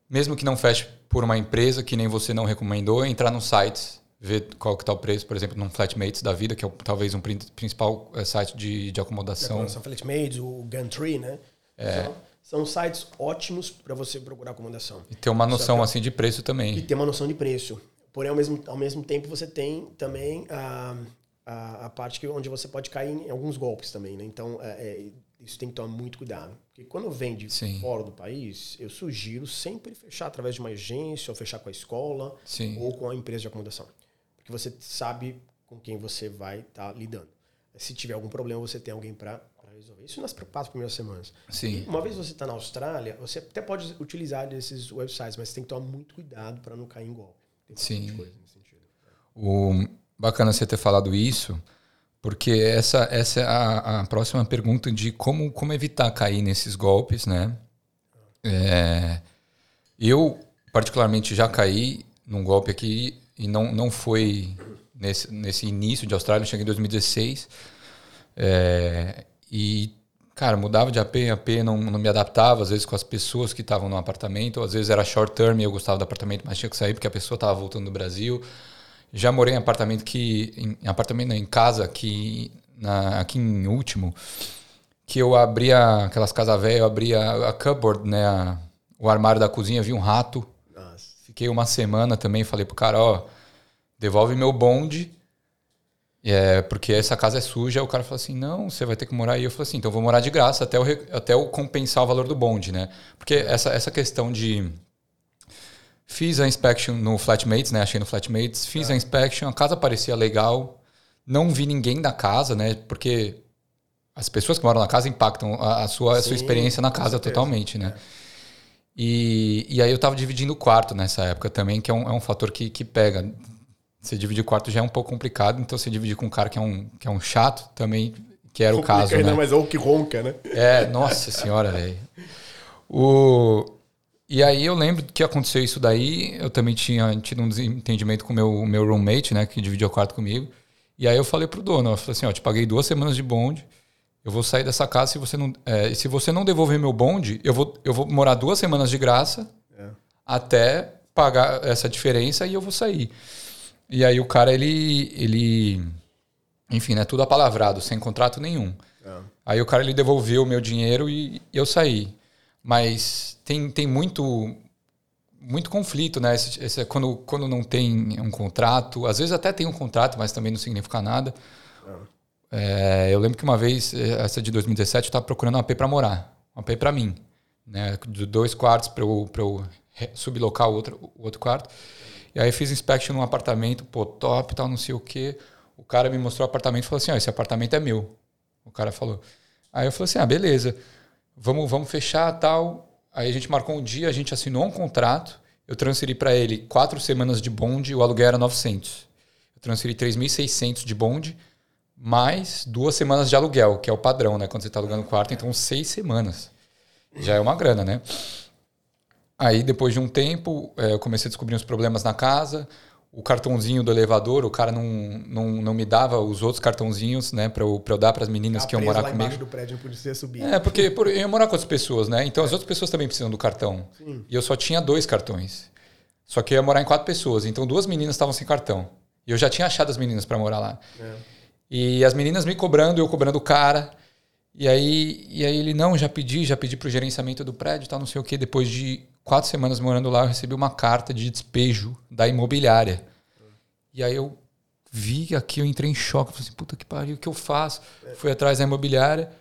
mesmo que não feche por uma empresa que nem você não recomendou, entrar nos sites ver qual que está o preço, por exemplo, num Flatmates da vida, que é talvez um principal é, site de, de acomodação. São Flatmates, o Gumtree, né? É. São, são sites ótimos para você procurar acomodação. E ter uma noção assim de preço também. E ter uma noção de preço. Porém, ao mesmo, ao mesmo tempo, você tem também a, a, a parte que, onde você pode cair em alguns golpes também, né? Então, é, é, isso tem que tomar muito cuidado. Porque quando vem de Sim. fora do país, eu sugiro sempre fechar através de uma agência, ou fechar com a escola, Sim. ou com a empresa de acomodação porque você sabe com quem você vai estar tá lidando. Se tiver algum problema, você tem alguém para resolver. Isso nas quatro primeiras semanas. Sim. uma vez você está na Austrália, você até pode utilizar esses websites, mas você tem que tomar muito cuidado para não cair em golpe. Tem Sim. O, bacana você ter falado isso, porque essa, essa é a, a próxima pergunta de como, como evitar cair nesses golpes, né? É, eu, particularmente, já caí num golpe aqui e não, não foi nesse, nesse início de Austrália, eu cheguei em 2016. É, e, cara, mudava de AP em AP, não, não me adaptava, às vezes com as pessoas que estavam no apartamento, às vezes era short term e eu gostava do apartamento, mas tinha que sair porque a pessoa estava voltando do Brasil. Já morei em apartamento que. Em, apartamento, em casa que. Na, aqui em último, que eu abria aquelas casas velhas, eu abria a cupboard, né? A, o armário da cozinha, vi um rato Fiquei uma semana também, falei pro cara, ó, devolve meu bonde, é, porque essa casa é suja. O cara falou assim, não, você vai ter que morar aí. Eu falei assim, então eu vou morar de graça até eu, até eu compensar o valor do bonde, né? Porque essa, essa questão de... Fiz a inspection no Flatmates, né? Achei no Flatmates. Fiz a inspection, a casa parecia legal. Não vi ninguém da casa, né? Porque as pessoas que moram na casa impactam a, a sua, Sim, a sua experiência na casa totalmente, né? É. E, e aí eu tava dividindo o quarto nessa época também, que é um, é um fator que, que pega. Você dividir o quarto já é um pouco complicado, então você dividir com um cara que é um, que é um chato também, que era o caso. Ainda, né? mas ou que ronca, né? É, nossa senhora, velho. O... E aí eu lembro que aconteceu isso daí, eu também tinha tido um desentendimento com o meu, meu roommate, né, que dividiu o quarto comigo. E aí eu falei pro dono, eu falei assim, ó, te paguei duas semanas de bonde, eu vou sair dessa casa se você não, é, se você não devolver meu bonde, eu vou, eu vou morar duas semanas de graça até pagar essa diferença e eu vou sair. E aí o cara, ele. ele enfim, né? Tudo apalavrado, sem contrato nenhum. É. Aí o cara ele devolveu o meu dinheiro e eu saí. Mas tem, tem muito muito conflito, né? Esse, esse, quando, quando não tem um contrato, às vezes até tem um contrato, mas também não significa nada. É, eu lembro que uma vez, essa de 2017, eu estava procurando um AP para morar, um AP para mim, né? De dois quartos para eu, eu sublocar o outro, o outro quarto. E aí fiz inspection num apartamento, pô, top, tal, não sei o quê. O cara me mostrou o apartamento e falou assim: ó, esse apartamento é meu. O cara falou. Aí eu falei assim: ah, beleza, vamos, vamos fechar tal. Aí a gente marcou um dia, a gente assinou um contrato. Eu transferi para ele quatro semanas de bonde, o aluguel era 900. Eu transferi 3.600 de bonde, mais duas semanas de aluguel, que é o padrão, né? Quando você está alugando quarto, então seis semanas. Já é uma grana, né? Aí, depois de um tempo, é, eu comecei a descobrir uns problemas na casa o cartãozinho do elevador, o cara não, não, não me dava os outros cartãozinhos, né, para eu, pra eu dar para as meninas a que iam morar lá comigo. do prédio não podia subir. É, porque por, eu ia morar com outras pessoas, né? Então é. as outras pessoas também precisam do cartão. Sim. E eu só tinha dois cartões. Só que eu ia morar em quatro pessoas, então duas meninas estavam sem cartão. E eu já tinha achado as meninas para morar lá. É. E as meninas me cobrando, eu cobrando o cara. E aí, e aí ele, não, já pedi, já pedi pro gerenciamento do prédio, tal, não sei o quê. Depois de quatro semanas morando lá, eu recebi uma carta de despejo da imobiliária e aí eu vi aqui, eu entrei em choque. Falei assim, puta que pariu, o que eu faço? Fui atrás da imobiliária.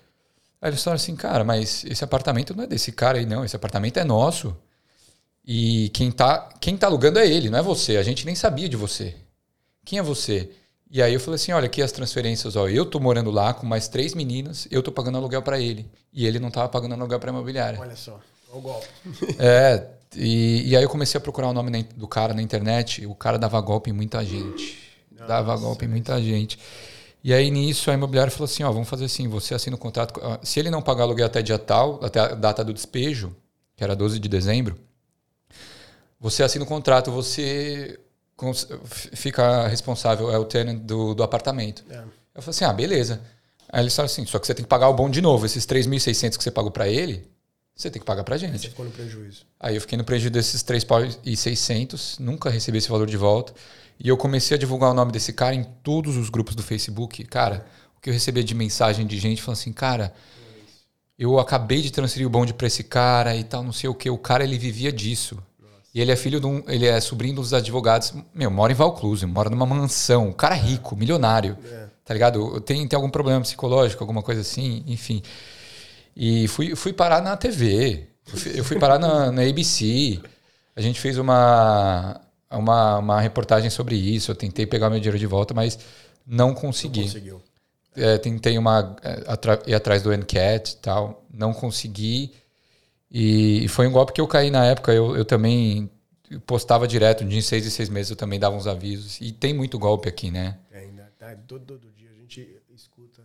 Aí eles falaram assim, cara, mas esse apartamento não é desse cara aí, não. Esse apartamento é nosso. E quem tá, quem tá alugando é ele, não é você. A gente nem sabia de você. Quem é você? E aí eu falei assim, olha, aqui as transferências, ó, eu tô morando lá com mais três meninas, eu tô pagando aluguel para ele. E ele não tava pagando aluguel pra imobiliária. Olha só, o golpe. É, e, e aí eu comecei a procurar o nome do cara na internet. O cara dava golpe em muita gente. Nossa, dava golpe em muita gente. E aí nisso a imobiliária falou assim: ó, vamos fazer assim, você assina o contrato. Se ele não pagar aluguel até dia tal, até a data do despejo, que era 12 de dezembro, você assina o contrato, você fica responsável, é o tenant do, do apartamento. É. Eu falei assim: ah, beleza. Aí eles falaram assim: só que você tem que pagar o bom de novo. Esses 3.600 que você pagou para ele, você tem que pagar pra gente. Você ficou no prejuízo. Aí eu fiquei no prejuízo desses 3.600, nunca recebi esse valor de volta. E eu comecei a divulgar o nome desse cara em todos os grupos do Facebook. Cara, o que eu recebia de mensagem de gente falando assim, cara, eu acabei de transferir o bonde para esse cara e tal, não sei o que. O cara, ele vivia disso. E ele é filho de um. Ele é sobrinho dos advogados. Meu, mora em Valcluse, mora numa mansão. cara é rico, milionário. É. Tá ligado? Tem, tem algum problema psicológico, alguma coisa assim, enfim. E fui, fui parar na TV. Eu fui, eu fui parar na, na, ABC. A gente fez uma, uma, uma, reportagem sobre isso. Eu tentei pegar meu dinheiro de volta, mas não consegui. Não conseguiu. É, tentei uma, é, ir atrás do NCAT e tal. Não consegui. E, e, foi um golpe que eu caí na época. Eu, eu também postava direto. De seis em seis meses eu também dava uns avisos. E tem muito golpe aqui, né? É, ainda tá, todo, todo dia a gente escuta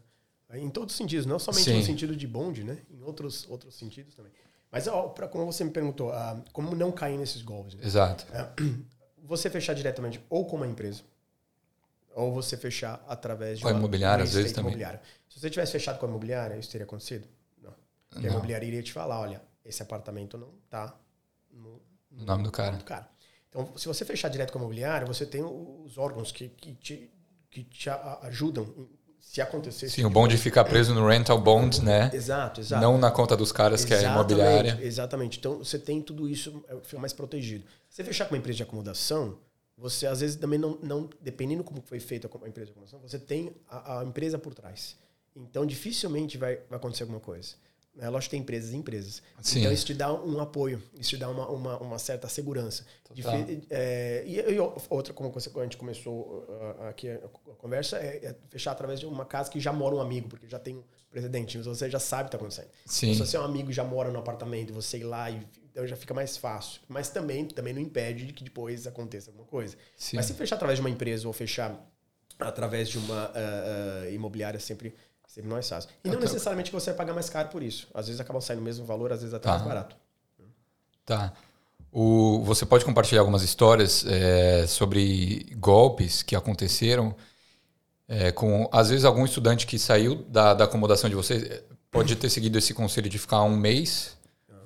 em todos os sentidos, não somente Sim. no sentido de bonde, né? Em outros, outros sentidos também. Mas, ó, pra, como você me perguntou, uh, como não cair nesses golpes? Né? Exato. Uh, você fechar diretamente ou com uma empresa, ou você fechar através de com uma, imobiliária, às vezes também. Se você tivesse fechado com a imobiliária, isso teria acontecido? Não. Porque não. a imobiliária iria te falar, olha, esse apartamento não está no, no, nome do cara. do cara. Então, se você fechar direto com a imobiliária, você tem os órgãos que, que, te, que te ajudam se acontecesse. Sim, o bom de ficar preso no rental bond, né? Exato, exato. Não na conta dos caras exatamente, que é imobiliária. Exatamente. Então você tem tudo isso, é, fica mais protegido. Você fechar com uma empresa de acomodação, você às vezes também não, não dependendo como foi feita a empresa de acomodação, você tem a, a empresa por trás. Então dificilmente vai, vai acontecer alguma coisa. Né? Lógico que tem empresas e empresas. Sim. Então isso te dá um apoio, isso te dá uma, uma, uma certa segurança. é, e, e, outra, como a gente começou uh, aqui a, conversa, é, é, fechar através de uma casa que já mora um amigo, porque já tem um presidente, você já sabe o que está acontecendo. Sim. Então, se você é um amigo e já mora no apartamento, você ir lá e então já fica mais fácil. Mas também, também não impede de que depois aconteça alguma coisa. Sim. Mas se fechar através de uma empresa ou fechar através de uma uh, uh, imobiliária sempre Sempre mais fácil. E não necessariamente você vai pagar mais caro por isso. Às vezes acabam saindo o mesmo valor, às vezes até tá. mais barato. Tá. O, você pode compartilhar algumas histórias é, sobre golpes que aconteceram é, com, às vezes, algum estudante que saiu da, da acomodação de você pode ter seguido esse conselho de ficar um mês,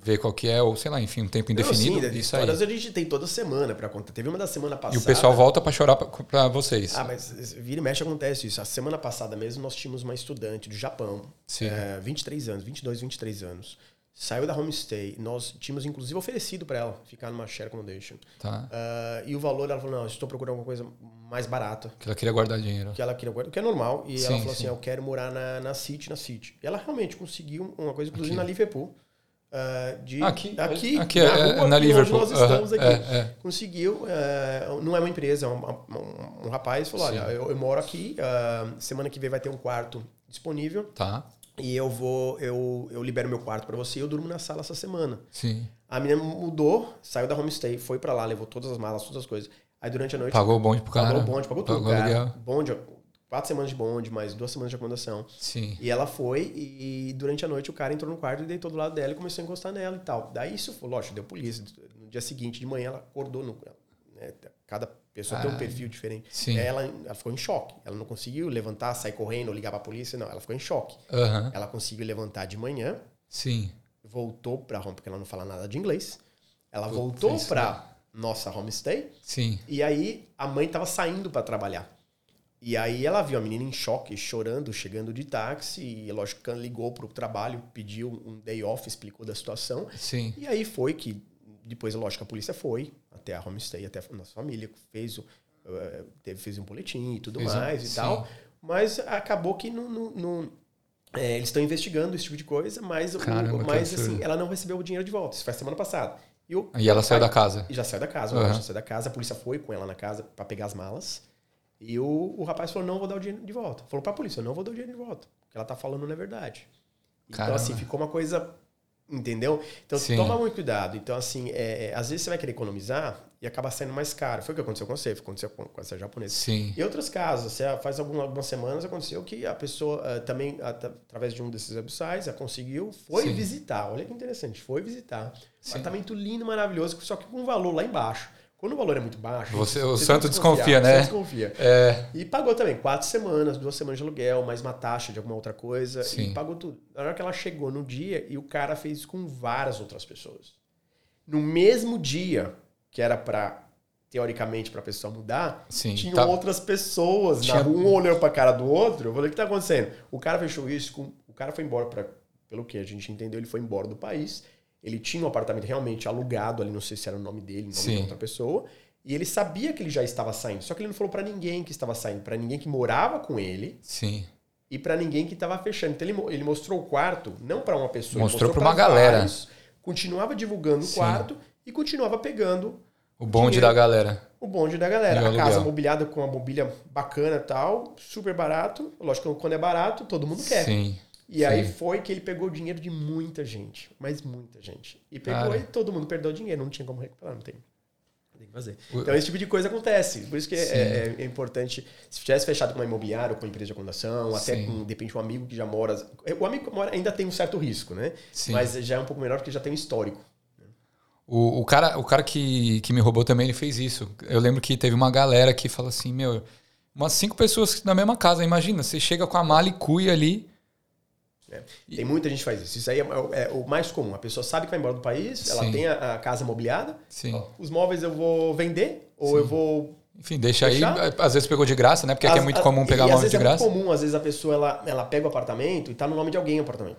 ver qual que é, ou sei lá, enfim, um tempo indefinido. Não, sim, isso aí. a gente tem toda semana para contar. Teve uma da semana passada. E o pessoal volta para chorar para vocês. Ah, mas vira e mexe acontece isso. A semana passada mesmo nós tínhamos uma estudante do Japão, Sim. é, 23 anos, 22, 23 anos. Saiu da homestay. Nós tínhamos, inclusive, oferecido para ela ficar numa share accommodation. Tá. Uh, e o valor, ela falou, não, estou procurando alguma coisa mais barata. Que ela queria guardar dinheiro. Que ela queria guardar, que é normal. E Sim, ela falou sim. assim, eu quero morar na, na City, na City. E ela realmente conseguiu uma coisa, inclusive Aqui. na Liverpool. Uh, de, Aqui, aqui, aqui na, é, rua é, na Liverpool. nós estamos Aham, aqui. é, é. Conseguiu, uh, não é uma empresa, é um, um, um rapaz falou, Sim. olha, eu, eu moro aqui, uh, semana que vem vai ter um quarto disponível. Tá. E eu vou, eu, eu libero meu quarto para você e eu durmo na sala essa semana. Sim. A menina mudou, saiu da homestay, foi para lá, levou todas as malas, todas as coisas. Aí durante a noite. Pagou o bonde pro cara. Pagou o bonde, pagou tudo, Pagou cara. aluguel. Bonde, quatro semanas de bonde, mais duas semanas de acomodação. Sim. E ela foi e durante a noite o cara entrou no quarto e deitou do lado dela e começou a encostar nela e tal. Daí isso, foi, lógico, deu polícia. No dia seguinte, de manhã, ela acordou. No, né, cada pessoa tem um Ah, perfil diferente. sim. Ela, ela ficou em choque. Ela não conseguiu levantar, sair correndo ligar pra polícia, não. Ela ficou em choque. Ela conseguiu levantar de manhã, Sim. voltou pra home, porque ela não fala nada de inglês. Ela voltou pra nossa homestay Sim. e aí a mãe tava saindo para trabalhar. E aí ela viu a menina em choque, chorando, chegando de táxi, e lógico que ligou pro trabalho, pediu um day off, explicou da situação. Sim. E aí foi que depois, lógico, a polícia foi até a homestay, até a nossa família, fez, o, eh, teve, fez um boletim e tudo Fez um- mais e sim. tal. Mas acabou que não. não- não- é, eles estão investigando esse tipo de coisa, mas, o- Caramba, que mas assim, ela não recebeu o dinheiro de volta. Isso foi semana passada. E, o, E ela saiu da casa. e já saiu da casa, Aham. já saiu da casa. A polícia foi com ela na casa para pegar as malas. E o, o rapaz falou: não vou dar o dinheiro de volta. Falou pra polícia: não vou dar o dinheiro de volta. O que ela tá falando não é verdade. Então, Caramba. assim, ficou uma coisa. Entendeu? Então, Sim. toma muito cuidado. Então, assim, é, é, às vezes você vai querer economizar e acaba saindo mais caro. Foi o que aconteceu com você, aconteceu com, com essa japonesa. Sim. E outros casos, você, faz algumas, algumas semanas aconteceu que a pessoa ah, também, at- através de um desses websites, ela conseguiu, foi Sim. visitar. Olha que interessante, foi visitar. Sim. Apartamento lindo, maravilhoso, só que com um valor lá embaixo. Quando o valor é muito baixo. Você- o santo desconfia, né? o santo desconfia. É. E pagou também quatro semanas, duas semanas de aluguel, mais uma taxa de alguma outra coisa. Sim. E pagou tudo. Na hora que ela chegou no dia, e o cara fez isso com várias outras pessoas. No mesmo dia, que era para teoricamente para a pessoa mudar, Sim. tinham Tá- outras pessoas Tinha- na rua, um olhando pra cara do outro. Eu falei, o que tá acontecendo? O cara fechou isso, com... o cara foi embora para pelo que a gente entendeu, ele foi embora do país. Ele tinha um apartamento realmente alugado ali, não sei se era o nome dele, nome Sim. de outra pessoa. E ele sabia que ele já estava saindo, só que ele não falou pra ninguém que estava saindo, Pra ninguém que morava com ele Sim. e pra ninguém que estava fechando. Então ele, ele mostrou o quarto, não pra uma pessoa, ele Mostrou pra pra uma galera. vários, continuava divulgando Sim. o quarto e continuava pegando O bonde Dinheiro. da galera. o bonde da E galera. A aluguel. casa mobiliada com uma mobília bacana e tal, super barato. Lógico que quando é barato, todo mundo quer. Sim. E aí sim. foi que ele pegou o dinheiro de muita gente, mas muita gente. E pegou Cara. e todo mundo perdeu o dinheiro, não tinha como recuperar, não tem. Tem que fazer. Então esse tipo de coisa acontece. Por isso que é, é- é importante, se tivesse fechado com uma imobiliária ou com uma empresa de acomodação, até Sim. com, de repente, um amigo que já mora. O amigo que mora ainda tem um certo risco, né? Sim. Mas já é um pouco menor porque já tem um histórico. O, o cara, o cara que, que me roubou também, ele fez isso. Eu lembro que teve uma galera que falou assim, meu, umas cinco pessoas na mesma casa. Imagina, você chega com a mala e cuia ali. Tem muita gente que faz isso. Isso aí é, é o mais comum. A pessoa sabe que vai embora do país, ela Sim. tem a, a casa mobiliada, Sim. os móveis eu vou vender, ou Sim. eu vou Enfim, deixa Fechar? aí. Às vezes pegou de graça, né? Porque aqui é muito comum pegar móvel vezes de é graça. muito comum, às vezes a pessoa ela, ela pega o apartamento e tá no nome de alguém o apartamento.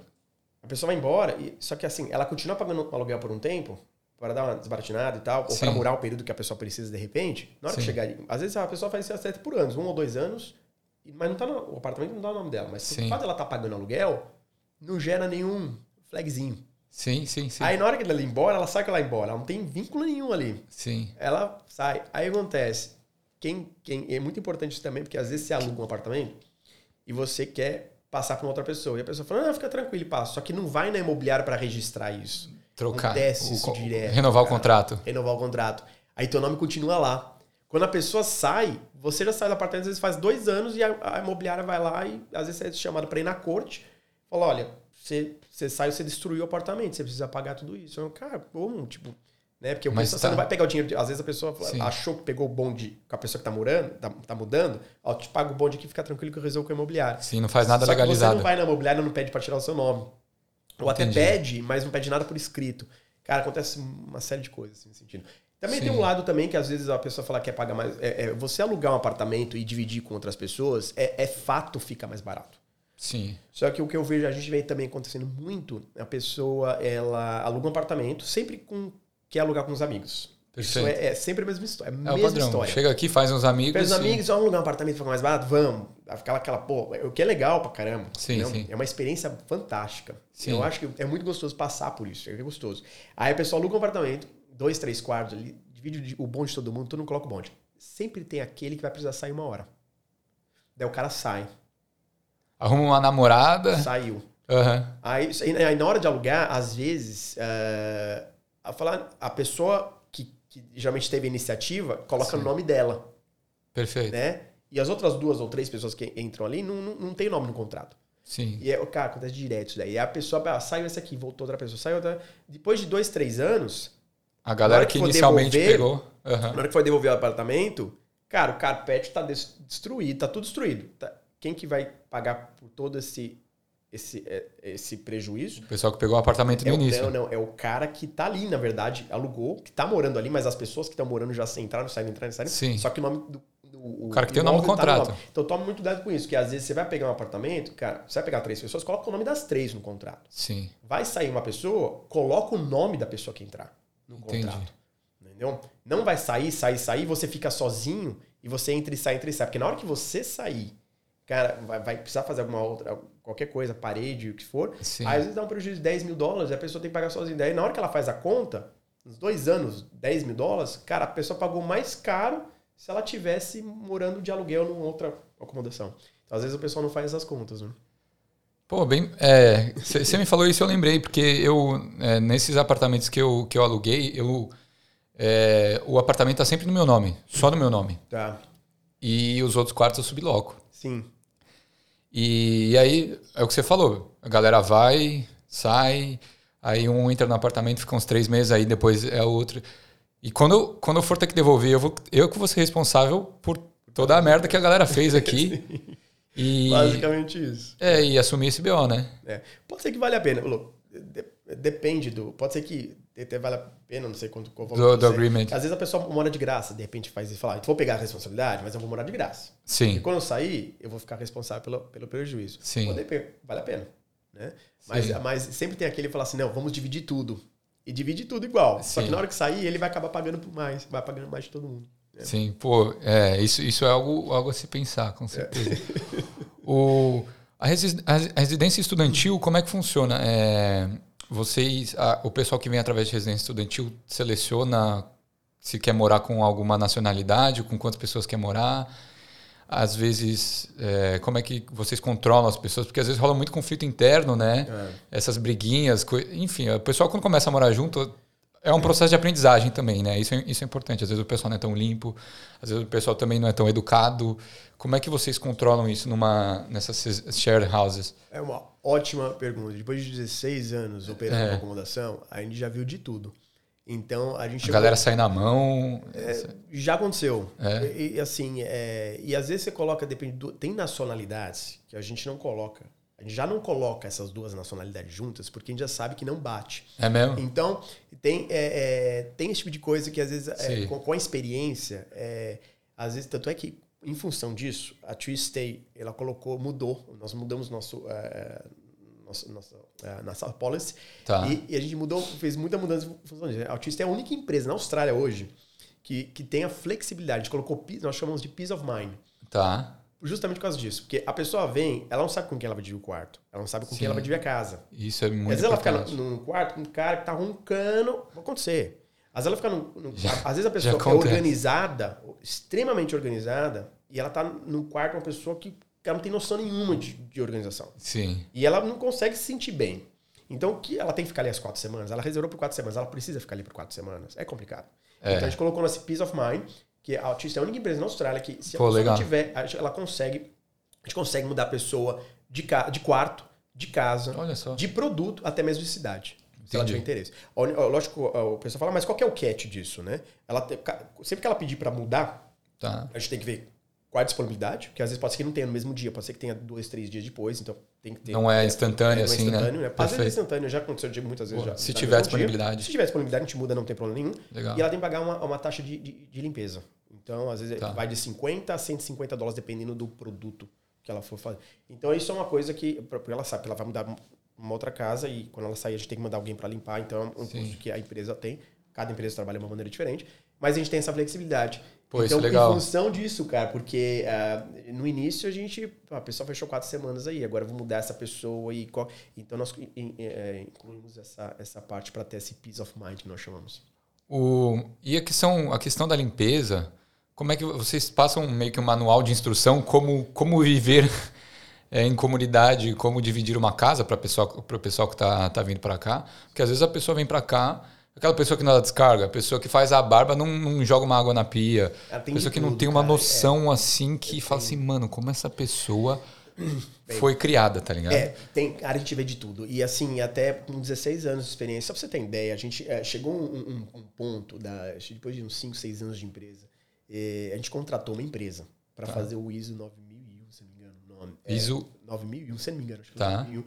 A pessoa vai embora, e, só que assim, ela continua pagando o aluguel por um tempo, para dar uma desbaratinada e tal, ou para murar o período que a pessoa precisa de repente. Na hora Sim. que chegar. Às vezes a pessoa faz isso até por anos, um ou dois anos, mas não tá no, o apartamento não tá no nome dela. Mas Sim. o fato dela tá pagando aluguel, não gera nenhum flagzinho. Sim, sim, sim. Aí na hora que ela ir embora, ela sai que ela ir embora. Ela não tem vínculo nenhum ali. Sim. Ela sai. Aí acontece. Quem, quem, é muito importante isso também, porque às vezes você aluga um apartamento e você quer passar para outra pessoa. E a pessoa fala, ah, fica tranquilo passa. Só que não vai na imobiliária para registrar isso. Trocar. Acontece o isso direto, renovar o cara. contrato. Renovar o contrato. Aí teu nome continua lá. Quando a pessoa sai, você já sai do apartamento, às vezes faz dois anos e a, a imobiliária vai lá e às vezes você é chamado para ir na corte. Fala, olha, você, você sai, você destruiu o apartamento, você precisa pagar tudo isso. Eu, cara, como? Tipo, né? Porque o pessoa, tá- você não vai pegar o dinheiro. às vezes a pessoa Sim. achou que pegou o bonde com a pessoa que tá morando, tá, tá mudando, ó, te paga o bonde aqui, fica tranquilo que eu resolvo com a imobiliária. Sim, não faz nada Só que você legalizado. não vai na imobiliária e não pede para tirar o seu nome. Ou até Entendi. pede, mas não pede nada por escrito. Cara, acontece uma série de coisas assim, nesse sentido. Também Sim. tem um lado também que às vezes a pessoa fala que quer pagar mais. É, é, você alugar um apartamento e dividir com outras pessoas, é, é fato fica mais barato. Sim. Só que o que eu vejo, a gente vê também acontecendo muito, a pessoa, ela aluga um apartamento, sempre com, quer alugar com os amigos. Isso Perfeito. é, é sempre a mesma história. É É o mesma padrão. história. Chega aqui, faz uns amigos. Os e- amigos, vamos alugar um apartamento ficar mais barato? Vamos. Aquela, aquela, pô, o que é legal pra caramba. Sim, sim. É uma experiência fantástica. Sim. Eu acho que é muito gostoso passar por isso. É gostoso. Aí a pessoa aluga um apartamento, dois, três quartos ali, divide o bonde de todo mundo, todo mundo coloca o bonde. Sempre tem aquele que vai precisar sair uma hora. Daí o cara sai. Arruma uma namorada. Saiu. Aham. Aí, aí na hora de alugar, às vezes, eh, a, falar, a pessoa que, que geralmente teve a iniciativa coloca Sim. o nome dela, Perfeito. né? E as outras duas ou três pessoas que entram ali não, não, não tem nome no contrato. Sim. E, é, cara, acontece direto isso daí. E a pessoa, ah, saiu esse aqui, voltou outra pessoa, saiu outra. Depois de dois, três anos, A galera que, que inicialmente devolver- pegou. Aham. na hora que foi devolver o apartamento, cara, o carpete tá des- destruído, tá tudo destruído. Tá- Quem que vai pagar por todo esse, esse, eh, esse prejuízo? O pessoal que pegou o apartamento no É o, início. não, não, é o cara que tá ali, na verdade, alugou, que tá morando ali, mas as pessoas que estão morando já entraram, saíram, entraram, saíram. Sim. Só que o nome do. do O cara que tem o nome no imóvel tá contrato. nome. Então tome muito cuidado com isso, que às vezes você vai pegar um apartamento, cara, você vai pegar três pessoas, coloca o nome das três no contrato. Sim. Vai sair uma pessoa, coloca o nome da pessoa que entrar no Entendi. contrato. Entendeu? Não vai sair, sair, sair, você fica sozinho e você entra e sai, entra e sai. Porque na hora que você sair, cara, vai, vai precisar fazer alguma outra, qualquer coisa, parede, o que for, Sim. Aí, às vezes dá um prejuízo de 10 mil dólares, a pessoa tem que pagar sozinha. Daí na hora que ela faz a conta, nos dois anos, 10 mil dólares, cara, a pessoa pagou mais caro se ela tivesse morando de aluguel numa outra acomodação. Então, às vezes o pessoal não faz essas contas, né? Pô, bem. Você me falou isso, eu lembrei, porque eu, é, nesses apartamentos que eu, que eu aluguei, eu, é, o apartamento tá sempre no meu nome, só no meu nome. Tá. E os outros quartos eu subloco. Sim. E, aí, é o que você falou. A galera vai, sai, aí um entra no apartamento, fica uns três meses, aí depois é outro. E quando, eu- quando eu for ter que devolver, eu, vou, eu que vou ser responsável por toda a merda que a galera fez aqui. e, Basicamente isso. é, e assumir esse BO, né? É. Pode ser que vale a pena. Depende do. Pode ser que até vale a pena, não sei quanto qual Do- do agreement. Às vezes a pessoa mora de graça, de repente faz e fala, "Ah, vou pegar a responsabilidade, mas eu vou morar de graça. E Sim, quando eu sair, eu vou ficar responsável pelo, pelo prejuízo. Sim. Depende, vale a pena. Né? Mas, Sim. mas sempre tem aquele que fala assim, não, vamos dividir tudo. E divide tudo igual. Só Sim. que na hora que sair, ele vai acabar pagando por mais. Vai pagando mais de todo mundo. sim. Pô, é, isso, isso é algo, algo a se pensar, com certeza. O, a, resi- a residência estudantil, como é que funciona? É, vocês, a- o pessoal que vem através de residência estudantil seleciona se quer morar com alguma nacionalidade, com quantas pessoas quer morar. Às vezes, é, como é que vocês controlam as pessoas? Porque às vezes rola muito conflito interno, né? Essas briguinhas, enfim, o pessoal quando começa a morar junto é um processo de aprendizagem também, né? Isso é, isso é importante. Às vezes o pessoal não é tão limpo, às vezes o pessoal também não é tão educado. Como é que vocês controlam isso numa nessas shared houses? É uma ótima pergunta. Depois de 16 anos operando É. acomodação, a gente já viu de tudo. Então, a gente A chegou- galera sai na mão. Já aconteceu. É. E, e, assim, é, e às vezes você coloca, depende do, tem nacionalidades que a gente não coloca. A gente já não coloca essas duas nacionalidades juntas porque a gente já sabe que não bate. É mesmo? Então, tem, é, é, tem esse tipo de coisa que às vezes, é, com, com a experiência, é, às vezes, tanto é que, em função disso, a Twistay, ela colocou, mudou, nós mudamos nosso, é, nosso, nosso, é, nossa policy, Tá. e, e a gente mudou, fez muita mudança em função disso. A Twistay é a única empresa na Austrália hoje que, que tem a flexibilidade, a gente colocou, nós chamamos de peace of mind, Tá. justamente por causa disso, porque a pessoa vem, ela não sabe com quem ela vai dividir o quarto, ela não sabe com Sim. quem ela vai dividir a casa. Isso é muito Às vezes ela fica importante. num quarto com um cara que tá roncando. Pode acontecer. Às vezes ela fica num. num- Já- às vezes a pessoa é organizada, extremamente organizada, e ela tá num quarto com uma pessoa que, ela não tem noção nenhuma de, de organização. Sim. E ela não consegue se sentir bem. Então, que ela tem que ficar ali as quatro semanas? Ela reservou por quatro semanas, ela precisa ficar ali por quatro semanas. É complicado. É. Então a gente colocou nesse Peace of Mind, que a Autista é a única empresa na Austrália que, se a Pô, pessoa legal. não tiver, a ela consegue. A gente consegue mudar a pessoa de, ca, de quarto, de casa, Olha só. de produto, até mesmo de cidade. Se ela tiver interesse. Lógico, o pessoal fala, mas qual que é o catch disso, né? Ela sempre que ela pedir para mudar, Tá. a gente tem que ver a disponibilidade, porque às vezes pode ser que não tenha no mesmo dia, pode ser que tenha dois, três dias depois, então tem que ter. Não é instantâneo, é, assim, instantâneo, né? né? Às vezes é instantâneo, já aconteceu muitas vezes. Pô, já, se já tiver disponibilidade. Dia. Se tiver disponibilidade, a gente muda, não tem problema nenhum. Legal. E ela tem que pagar uma, uma taxa de, de, de limpeza. Então, às vezes, Tá. vai de 50 a 150 dólares, dependendo do produto que ela for fazer. Então, isso é uma coisa que, porque ela sabe que ela vai mudar uma outra casa e quando ela sair, a gente tem que mandar alguém para limpar. Então, é um Sim. custo que a empresa tem. Cada empresa trabalha de uma maneira diferente. Mas a gente tem essa flexibilidade. Pô, isso então, é legal. em função disso, cara, porque ah, no início a gente. A pessoa fechou quatro semanas aí, agora vou mudar essa pessoa e. qual- Então nós eh, incluímos essa, essa parte para ter esse peace of mind que nós chamamos. O, e a questão, a questão da limpeza, como é que vocês passam meio que um manual de instrução como, como viver é, em comunidade, como dividir uma casa para pessoal, o pessoal que está tá vindo para cá? Porque às vezes a pessoa vem para cá, aquela pessoa que não descarga, a pessoa que faz a barba não, não joga uma água na pia, pessoa que não tudo, tem uma cara, é. noção assim que fala assim, mano, como essa pessoa foi criada, tá ligado? É, tem, cara, a gente vê de tudo. E assim, até com 16 anos de experiência, só pra você ter ideia, a gente é, chegou um, um- um ponto, da, depois de uns 5, 6 anos de empresa, eh, a gente contratou uma empresa para fazer o ISO 9001, se não me engano o nome. É, ISO 9001, se não me engano, acho que Tá. 9001.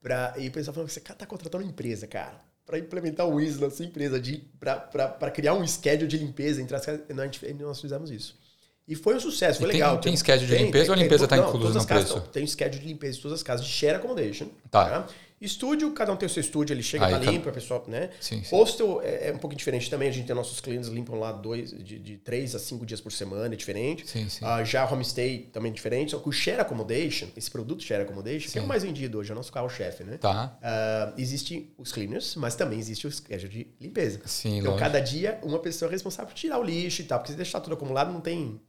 Pra, e o pessoal falando que você tá contratando uma empresa, cara, para implementar o ISO na sua empresa, de, para criar um schedule de limpeza entre as casas. Nós, fizemos isso. E foi um sucesso, foi tem- legal. tem schedule de limpeza ou a limpeza tá não, inclusa no preço? não. Tem schedule de limpeza em todas as casas de share accommodation. Tá. Estúdio, cada um tem o seu estúdio, ele chega, Aí, tá limpo, a pessoa, né? Sim, sim. Hostel é, é um pouco diferente também. A gente tem nossos clientes limpam lá dois, de, de três a cinco dias por semana, é diferente. Sim, sim. Ah, já homestay também é diferente. Só que o share accommodation, esse produto share accommodation, que é o mais vendido hoje, é o nosso carro-chefe, né? Tá. Ah, existe os cleaners, mas também existe o schedule de limpeza. Sim, então, lógico. cada dia, uma pessoa é responsável por tirar o lixo e tal. Porque se deixar tudo acumulado, não tem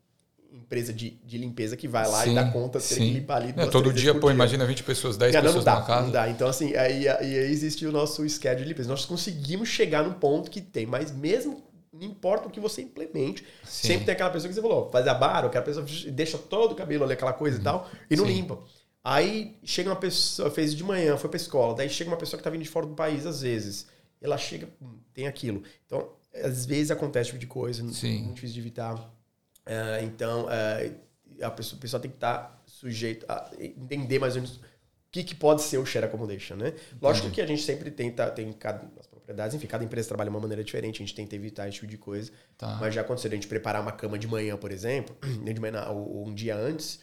empresa de, de limpeza que vai lá Sim, e dá conta, ter que sim. limpar ali. É, duas, todo três vezes dia, pô, imagina 20 pessoas, 10 Cara, não, pessoas não dá, casa. não dá. Então, assim, aí, aí existe o nosso schedule de limpeza. Nós conseguimos chegar num ponto que tem, mas mesmo, não importa o que você implemente, Sim. sempre tem aquela pessoa que você falou, faz a barra, aquela pessoa deixa todo o cabelo ali, aquela coisa e tal, e não limpa. Aí chega uma pessoa, fez de manhã, foi pra escola, daí chega uma pessoa que tá vindo de fora do país, às vezes. Ela chega, hum, tem aquilo. Então, às vezes acontece esse tipo de coisa, Sim. muito difícil de evitar. É, então, é, a pessoa, a pessoa tem que estar sujeito a entender mais ou menos o que, que pode ser o share accommodation, né? Lógico que a gente sempre tenta, tem cada, as propriedades, enfim, cada empresa trabalha de uma maneira diferente, a gente tenta evitar esse tipo de coisa. Tá. Mas já aconteceu de a gente preparar uma cama de manhã, por exemplo, de manhã, não, ou um dia antes,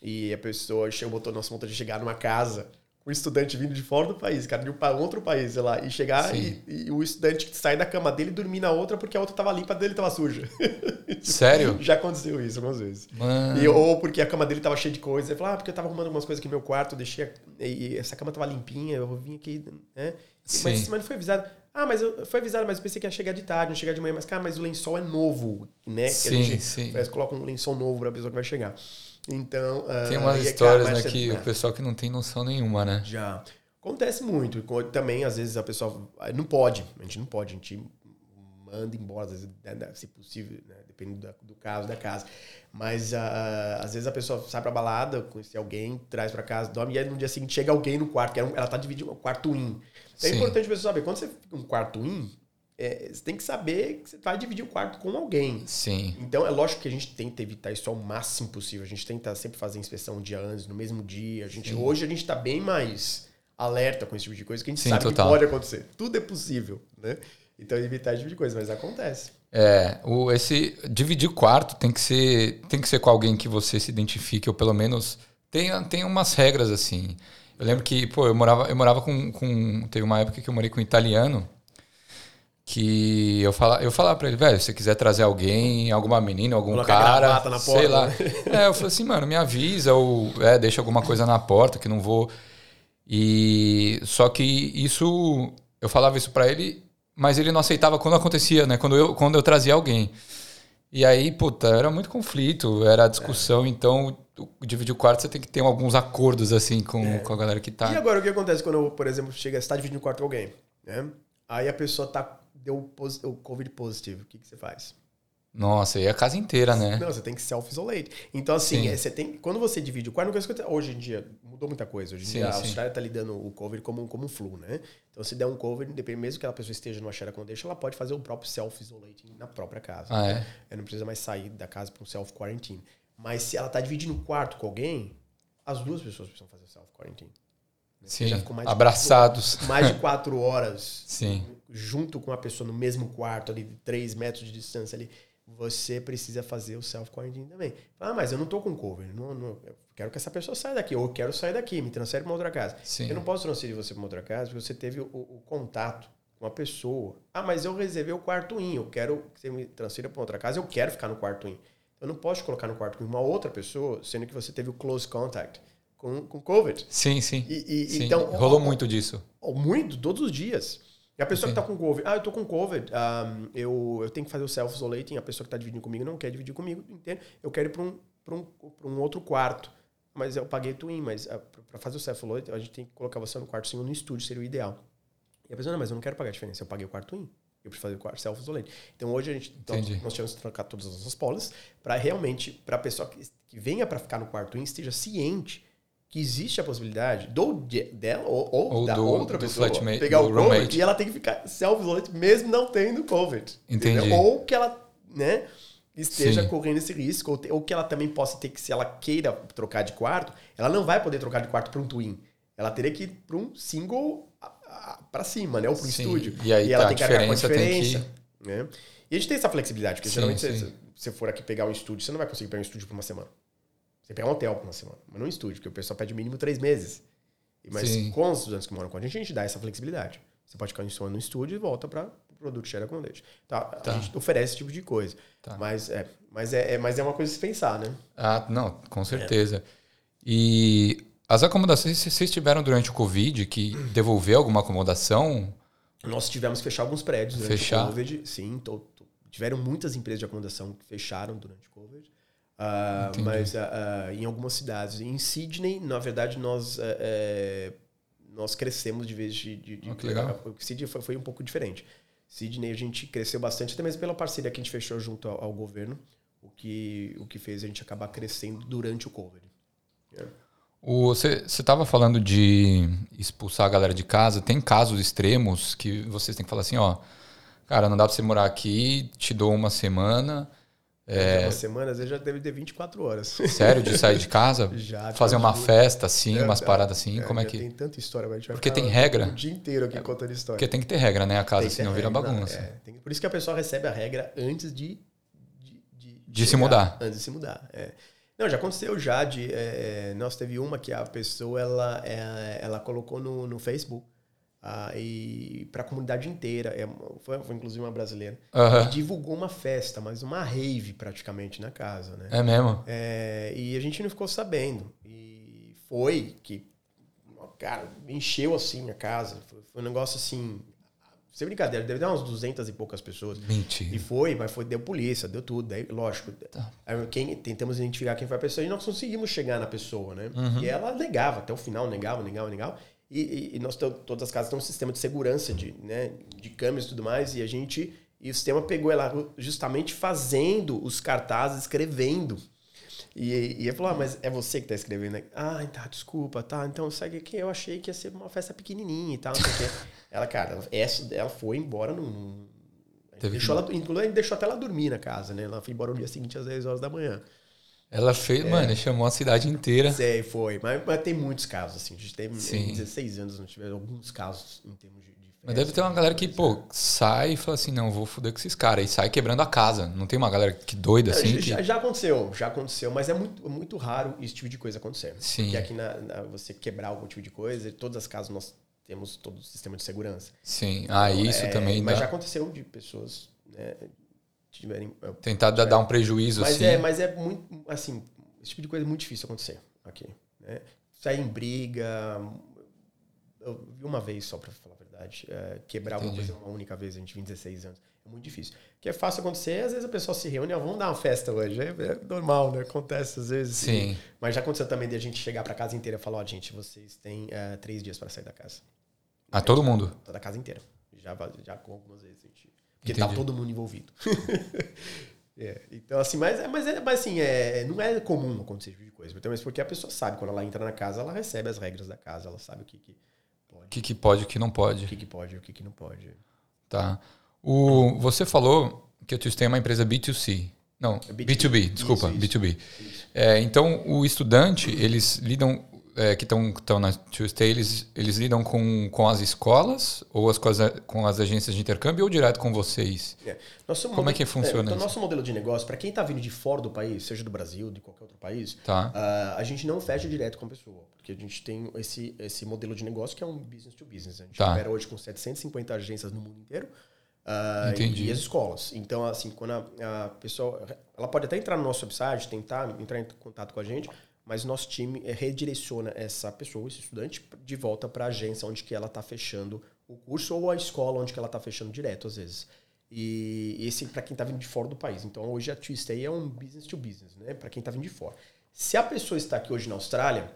e a pessoa chegou, botou nosso de chegar numa casa, um estudante vindo de fora do país, cara, de um outro país, sei lá, e chegar e, e o estudante sair da cama dele e dormir na outra porque a outra tava limpa, a dele tava suja. Sério? Já aconteceu isso algumas vezes. Mano. E, ou porque a cama dele tava cheia de coisa. Ele falou, ah, porque eu tava arrumando algumas coisas aqui no meu quarto, deixei. a- E essa cama tava limpinha, eu vim aqui, né? Sim. Mas, mas não foi avisado. Ah, mas eu foi avisado, mas eu pensei que ia chegar de tarde, não chegar de manhã. Mas, cara, mas o lençol é novo, né? Que Sim, gente sim. coloca um lençol novo pra pessoa que vai chegar. Então. Tem ah, umas e é histórias, claro, né, que você- o pessoal que não tem noção nenhuma, né? já. Acontece muito. Também, às vezes, a pessoa. Não pode. A gente não pode. A gente manda embora, às vezes, né, né, se possível, né, dependendo do caso, da casa. Mas, ah, às vezes, a pessoa sai pra balada, conhece alguém, traz pra casa, dorme, e aí no dia seguinte chega alguém no quarto, que é ela tá dividindo um quarto in. É Sim. importante a pessoa saber. Quando você fica um quarto in, é, você tem que saber que você vai dividir o quarto com alguém. Sim. Então, é lógico que a gente tenta evitar isso ao máximo possível. A gente tenta sempre fazer inspeção um dia antes, no mesmo dia. A gente, hoje a gente está bem mais alerta com esse tipo de coisa, que a gente Sim, sabe total. que pode acontecer. Tudo é possível, né? Então, evitar esse tipo de coisa, mas acontece. É, o, esse dividir quarto tem que ser tem que ser com alguém que você se identifique ou pelo menos tenha tem umas regras assim. Eu lembro que, pô, eu morava eu morava com, com teve uma época que eu morei com um italiano que eu fala, eu falava para ele, velho, se você quiser trazer alguém, alguma menina, algum Colocar cara, na sei porta, lá. né? É, eu falei assim, mano, me avisa ou é, deixa alguma coisa na porta que não vou. E só que isso eu falava isso para ele, mas ele não aceitava quando acontecia, né? Quando eu quando eu trazia alguém. E aí, puta, era muito conflito, era discussão, então o- dividir o quarto você tem que ter alguns acordos assim com, com a galera que E tá. agora, o que acontece quando, por exemplo, chega, você está dividindo o quarto com alguém, né? Aí a pessoa tá, deu o Covid positivo. O que, que você faz? Nossa, e a casa inteira, né? Não, você tem que self-isolate. Então, assim, Sim. é, você tem, quando você divide o quarto, não é coisa hoje em dia mudou muita coisa. Hoje em Sim, dia a sim. Austrália está lidando o COVID como, um- como um flu, né? Então, se der um COVID, depende mesmo que aquela pessoa esteja numa share accommodation, ela pode fazer o próprio self-isolating na própria casa. Ah, é? Ela não precisa mais sair da casa para um self-quarantine. Mas se ela está dividindo o quarto com alguém, as duas pessoas precisam fazer self-quarantine. Sim, mais abraçados. Quatro, mais de quatro horas Sim. junto com a pessoa no mesmo quarto, ali, três metros de distância ali, você precisa fazer o self-quarantine também. Ah, mas eu não tô com cover. Não, não, eu quero que essa pessoa saia daqui. Ou eu quero sair daqui, me transfere para uma outra casa. Sim. Eu não posso transferir você para uma outra casa porque você teve o, o, contato com a pessoa. Ah, mas eu reservei o quarto in. Eu quero que você me transfira para outra casa. Eu quero ficar no quarto in. Eu não posso te colocar no quarto com uma outra pessoa, sendo que você teve o close contact com, com COVID. Sim, sim. E, e sim. Então, Rolou ó, muito disso. Muito, todos os dias. E a pessoa que está com COVID, ah, eu estou com COVID, um, eu, eu tenho que fazer o self-isolating, a pessoa que está dividindo comigo não quer dividir comigo, entende? Eu quero ir para um, um, um outro quarto. Mas eu paguei twin, mas ah, para fazer o self-isolating, a gente tem que colocar você no quarto sim no estúdio, seria o ideal. E a pessoa, não, mas eu não quero pagar a diferença, eu paguei o quarto twin. Eu preciso fazer o quarto self-isolate. Então hoje a gente então, nós tivemos que trocar todas as nossas polis para realmente, para a pessoa que, que venha para ficar no quarto twin esteja ciente que existe a possibilidade do, dela ou, ou, ou da do, outra do pessoa pegar o roommate. COVID e ela tem que ficar self-isolate mesmo não tendo COVID. Entendi. Entendeu? Ou que ela né, esteja Sim. correndo esse risco, ou, te, ou, que ela também possa ter que, se ela queira trocar de quarto, ela não vai poder trocar de quarto para um twin. Ela teria que ir para um single para cima, né? Ou para um estúdio. E aí e ela tá, tem que com a diferença. Que... Né? E a gente tem essa flexibilidade, porque sim, geralmente sim. Se, se você for aqui pegar um estúdio, você não vai conseguir pegar um estúdio por uma semana. Você pega um hotel por uma semana, mas não um estúdio, porque o pessoal pede mínimo três meses. Mas Sim. com os estudantes que moram com a gente, a gente dá essa flexibilidade. Você pode ficar em no estúdio e volta para o produto share accommodation. Tá? tá? A gente oferece esse tipo de coisa. Tá. Mas, é, mas, é, é, mas é uma coisa a se pensar, né? Ah, não, com certeza. É. E as acomodações, vocês tiveram durante o Covid que devolver alguma acomodação? Nós tivemos que fechar alguns prédios durante fechar. o Covid. Sim, tô, tô, tiveram muitas empresas de acomodação que fecharam durante o Covid. Uh, mas uh, em algumas cidades. Em Sydney, na verdade, nós, é, nós crescemos de vez de. de, de oh, que legal. Sydney foi, foi um pouco diferente. Sydney a gente cresceu bastante, até mesmo pela parceria que a gente fechou junto ao, ao governo, o que, o que fez a gente acabar crescendo durante o Covid. Yeah. Você estava falando de expulsar a galera de casa. Tem casos extremos que vocês têm que falar assim, ó, cara, não dá para você morar aqui, te dou uma semana é... Uma semana, às vezes já deve ter 24 horas. Sério, de sair de casa? já. Fazer uma festa assim, é, umas paradas assim? É, como é que. Tem tanta história, mas a gente Porque tem regra. O dia inteiro aqui é, contando história. Porque tem que ter regra, né? A casa, senão vira bagunça. É, tem, por isso que a pessoa recebe a regra antes de. De, de, de se mudar. Antes de se mudar. É. Não, já aconteceu já de. É, nós teve uma que a pessoa ela, ela colocou no, no Facebook ah, e para a comunidade inteira. É, foi, foi, inclusive uma brasileira. Uhum. divulgou uma festa, mas uma rave praticamente na casa, né? É mesmo? É, e a gente não ficou sabendo. E foi que, cara, encheu assim a casa. Foi, foi um negócio assim. Sem brincadeira, deve dar umas 200 e poucas pessoas. Mentira. E foi, mas foi, deu polícia, deu tudo. Daí, lógico, tá. quem, tentamos identificar quem foi a pessoa e nós conseguimos chegar na pessoa, né? Uhum. E ela negava, até o final negava, negava, negava. E, e, nós todas as casas têm um sistema de segurança de, né, de câmeras e tudo mais, e a gente e o sistema pegou ela justamente fazendo os cartazes, escrevendo. E, e ele falou: ah, mas é você que está escrevendo? Ah, tá, desculpa, tá. Então segue aqui. Eu achei que ia ser uma festa pequenininha e tal. ela, cara, essa, ela foi embora num. Deixou ela, inclusive, deixou até ela dormir na casa, né? Ela foi embora no dia seguinte às 10 horas da manhã. Ela fez, é. mano, chamou a cidade inteira. Sei, foi. Mas, mas tem muitos casos, assim. A gente teve Sim. 16 anos, não tivemos alguns casos em termos de. de mas deve ter uma galera que, pô, sai e fala assim, não, vou foder com esses caras. E sai quebrando a casa. Não tem uma galera que doida assim? Já, que... já aconteceu, já aconteceu. Mas é muito, muito raro esse tipo de coisa acontecer. Sim. Porque aqui na, na, você quebrar algum tipo de coisa, todas as casas nós temos todo o sistema de segurança. Sim. Ah, então, isso é, também. Mas dá... já aconteceu de pessoas. Né, tiverem. Tentar tiverem, dar um prejuízo mas assim. É, mas é muito. Assim, esse tipo de coisa é muito difícil acontecer aqui. Né? Sair em briga. Eu vi uma vez só, para falar a verdade. É, quebrar Entendi. alguma coisa uma única vez, a gente tem 16 anos. É muito difícil. O que é fácil acontecer, às vezes a pessoa se reúne, vamos dar uma festa hoje. É, é normal, né? Acontece às vezes. Sim. Mas já aconteceu também de a gente chegar para casa inteira e falar: ó, oh, gente, vocês têm uh, três dias para sair da casa. Ah, todo mundo? Toda a casa inteira. Já, já com algumas vezes. Gente, porque tá Entendi. tá todo mundo envolvido. É, então, assim, mas, é, mas, é, mas assim, é, não é comum acontecer esse tipo de coisa. Mas porque a pessoa sabe, quando ela entra na casa, ela recebe as regras da casa, ela sabe o que, que pode. O que, que pode e o que não pode. O que, que pode e o que, que não pode. Tá. O, você falou que a Tuesday é uma empresa B2C. Não, B2B, B2B desculpa, isso, isso. B2B. Isso. É, então, o estudante, eles lidam é, que estão na Tuesday, eles, eles lidam com, com as escolas ou as, com, as, com as agências de intercâmbio ou direto com vocês? É. Como modelo, é que funciona é, então, Nosso modelo de negócio, para quem está vindo de fora do país, seja do Brasil, de qualquer outro país, tá. uh, a gente não fecha direto com a pessoa. Porque a gente tem esse, esse modelo de negócio que é um business to business. A gente tá. opera hoje com 750 agências no mundo inteiro. Uh, e, e, as escolas. Então, assim, quando a, a, pessoa. Ela pode até entrar no nosso website, tentar entrar em contato com a gente, mas nosso time eh, redireciona essa pessoa, esse estudante, de volta para a agência onde que ela está fechando o curso ou a escola onde que ela está fechando direto, às vezes. E esse para quem está vindo de fora do país. Então, hoje a Twistay é um business to business, né? Para quem está vindo de fora. Se a pessoa está aqui hoje na Austrália,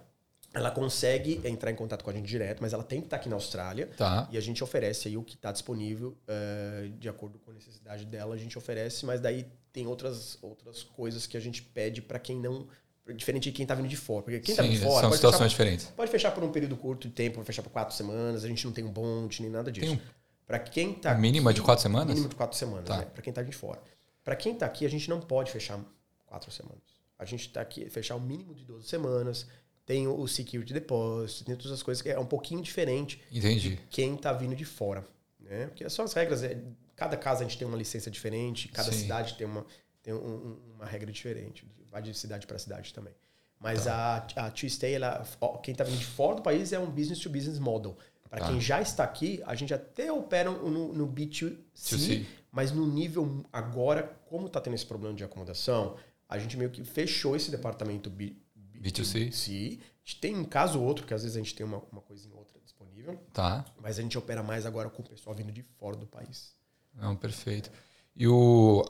ela consegue entrar em contato com a gente direto, mas ela tem que estar tá aqui na Austrália. Tá. E a gente oferece aí o que está disponível uh, de acordo com a necessidade dela, a gente oferece, mas daí tem outras, outras coisas que a gente pede para quem não diferente de quem está vindo de fora. Porque quem está vindo de fora. São situações fechar, diferentes. Pode fechar por um período curto de tempo, pode fechar por quatro semanas, a gente não tem um bonde nem nada disso. Um... Para quem está. Mínima de quatro semanas? Mínimo de quatro semanas, tá. né? Para quem está vindo de fora. Para quem está aqui, a gente não pode fechar quatro semanas. A gente está aqui, fechar o mínimo de 12 semanas. Tem o security deposit, tem todas as coisas que é um pouquinho diferente Entendi. de quem está vindo de fora. Né? Porque são as regras. É, cada casa a gente tem uma licença diferente, cada Sim. cidade tem uma, tem um, uma regra diferente. Vai de cidade para cidade também. Mas tá. a, a Tuesday, ela, quem está vindo de fora do país é um business to business model. Para tá. quem já está aqui, a gente até opera no, no B2C, mas no nível agora, como está tendo esse problema de acomodação, a gente meio que fechou esse departamento B, B, 2 c. A gente tem um caso ou outro, que às vezes a gente tem uma, uma coisinha ou outra disponível. Tá. Mas a gente opera mais agora com o pessoal vindo de fora do país. Não, perfeito. E o.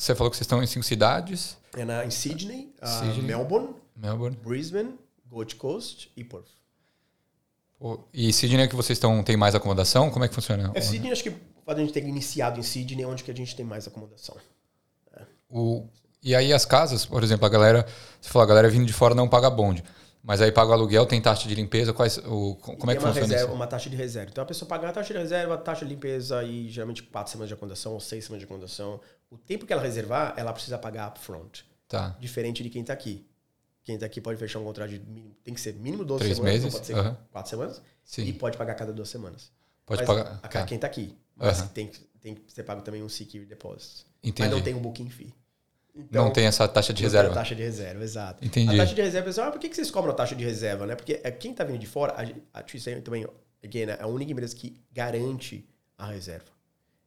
Você falou que vocês estão em cinco cidades? É na, em Sydney, uh, Sydney. Melbourne, Melbourne, Brisbane, Gold Coast e Perth. e Sydney é que vocês estão tem mais acomodação? Como é que funciona? É, Sydney acho que a gente ter iniciado em Sydney onde que a gente tem mais acomodação. É. O, e aí as casas, por exemplo, a galera, você falou, a galera vindo de fora não paga bonde. Mas aí paga o aluguel, tem taxa de limpeza, quais, o, como é que uma funciona reserva, isso? Uma taxa de reserva. Então a pessoa paga a taxa de reserva, a taxa de limpeza e geralmente quatro semanas de acomodação ou seis semanas de acomodação. O tempo que ela reservar, ela precisa pagar upfront. Tá. Diferente de quem está aqui. Quem está aqui pode fechar um contrato de mínimo, tem que ser mínimo 12 Três semanas, meses? pode ser uhum. quatro semanas. Sim. E pode pagar cada duas semanas. Pode mas pagar. A, tá. Quem está aqui. Mas uhum. tem, tem que ser pago também um security deposit. Entendi. Mas não tem um booking fee. Então, não tem essa taxa de reserva. taxa de reserva, exato. Entendi. A taxa de reserva, pessoal, ah, por que vocês cobram a taxa de reserva? Né? Porque é, quem está vindo de fora, a, a também, again, é a única empresa que garante a reserva.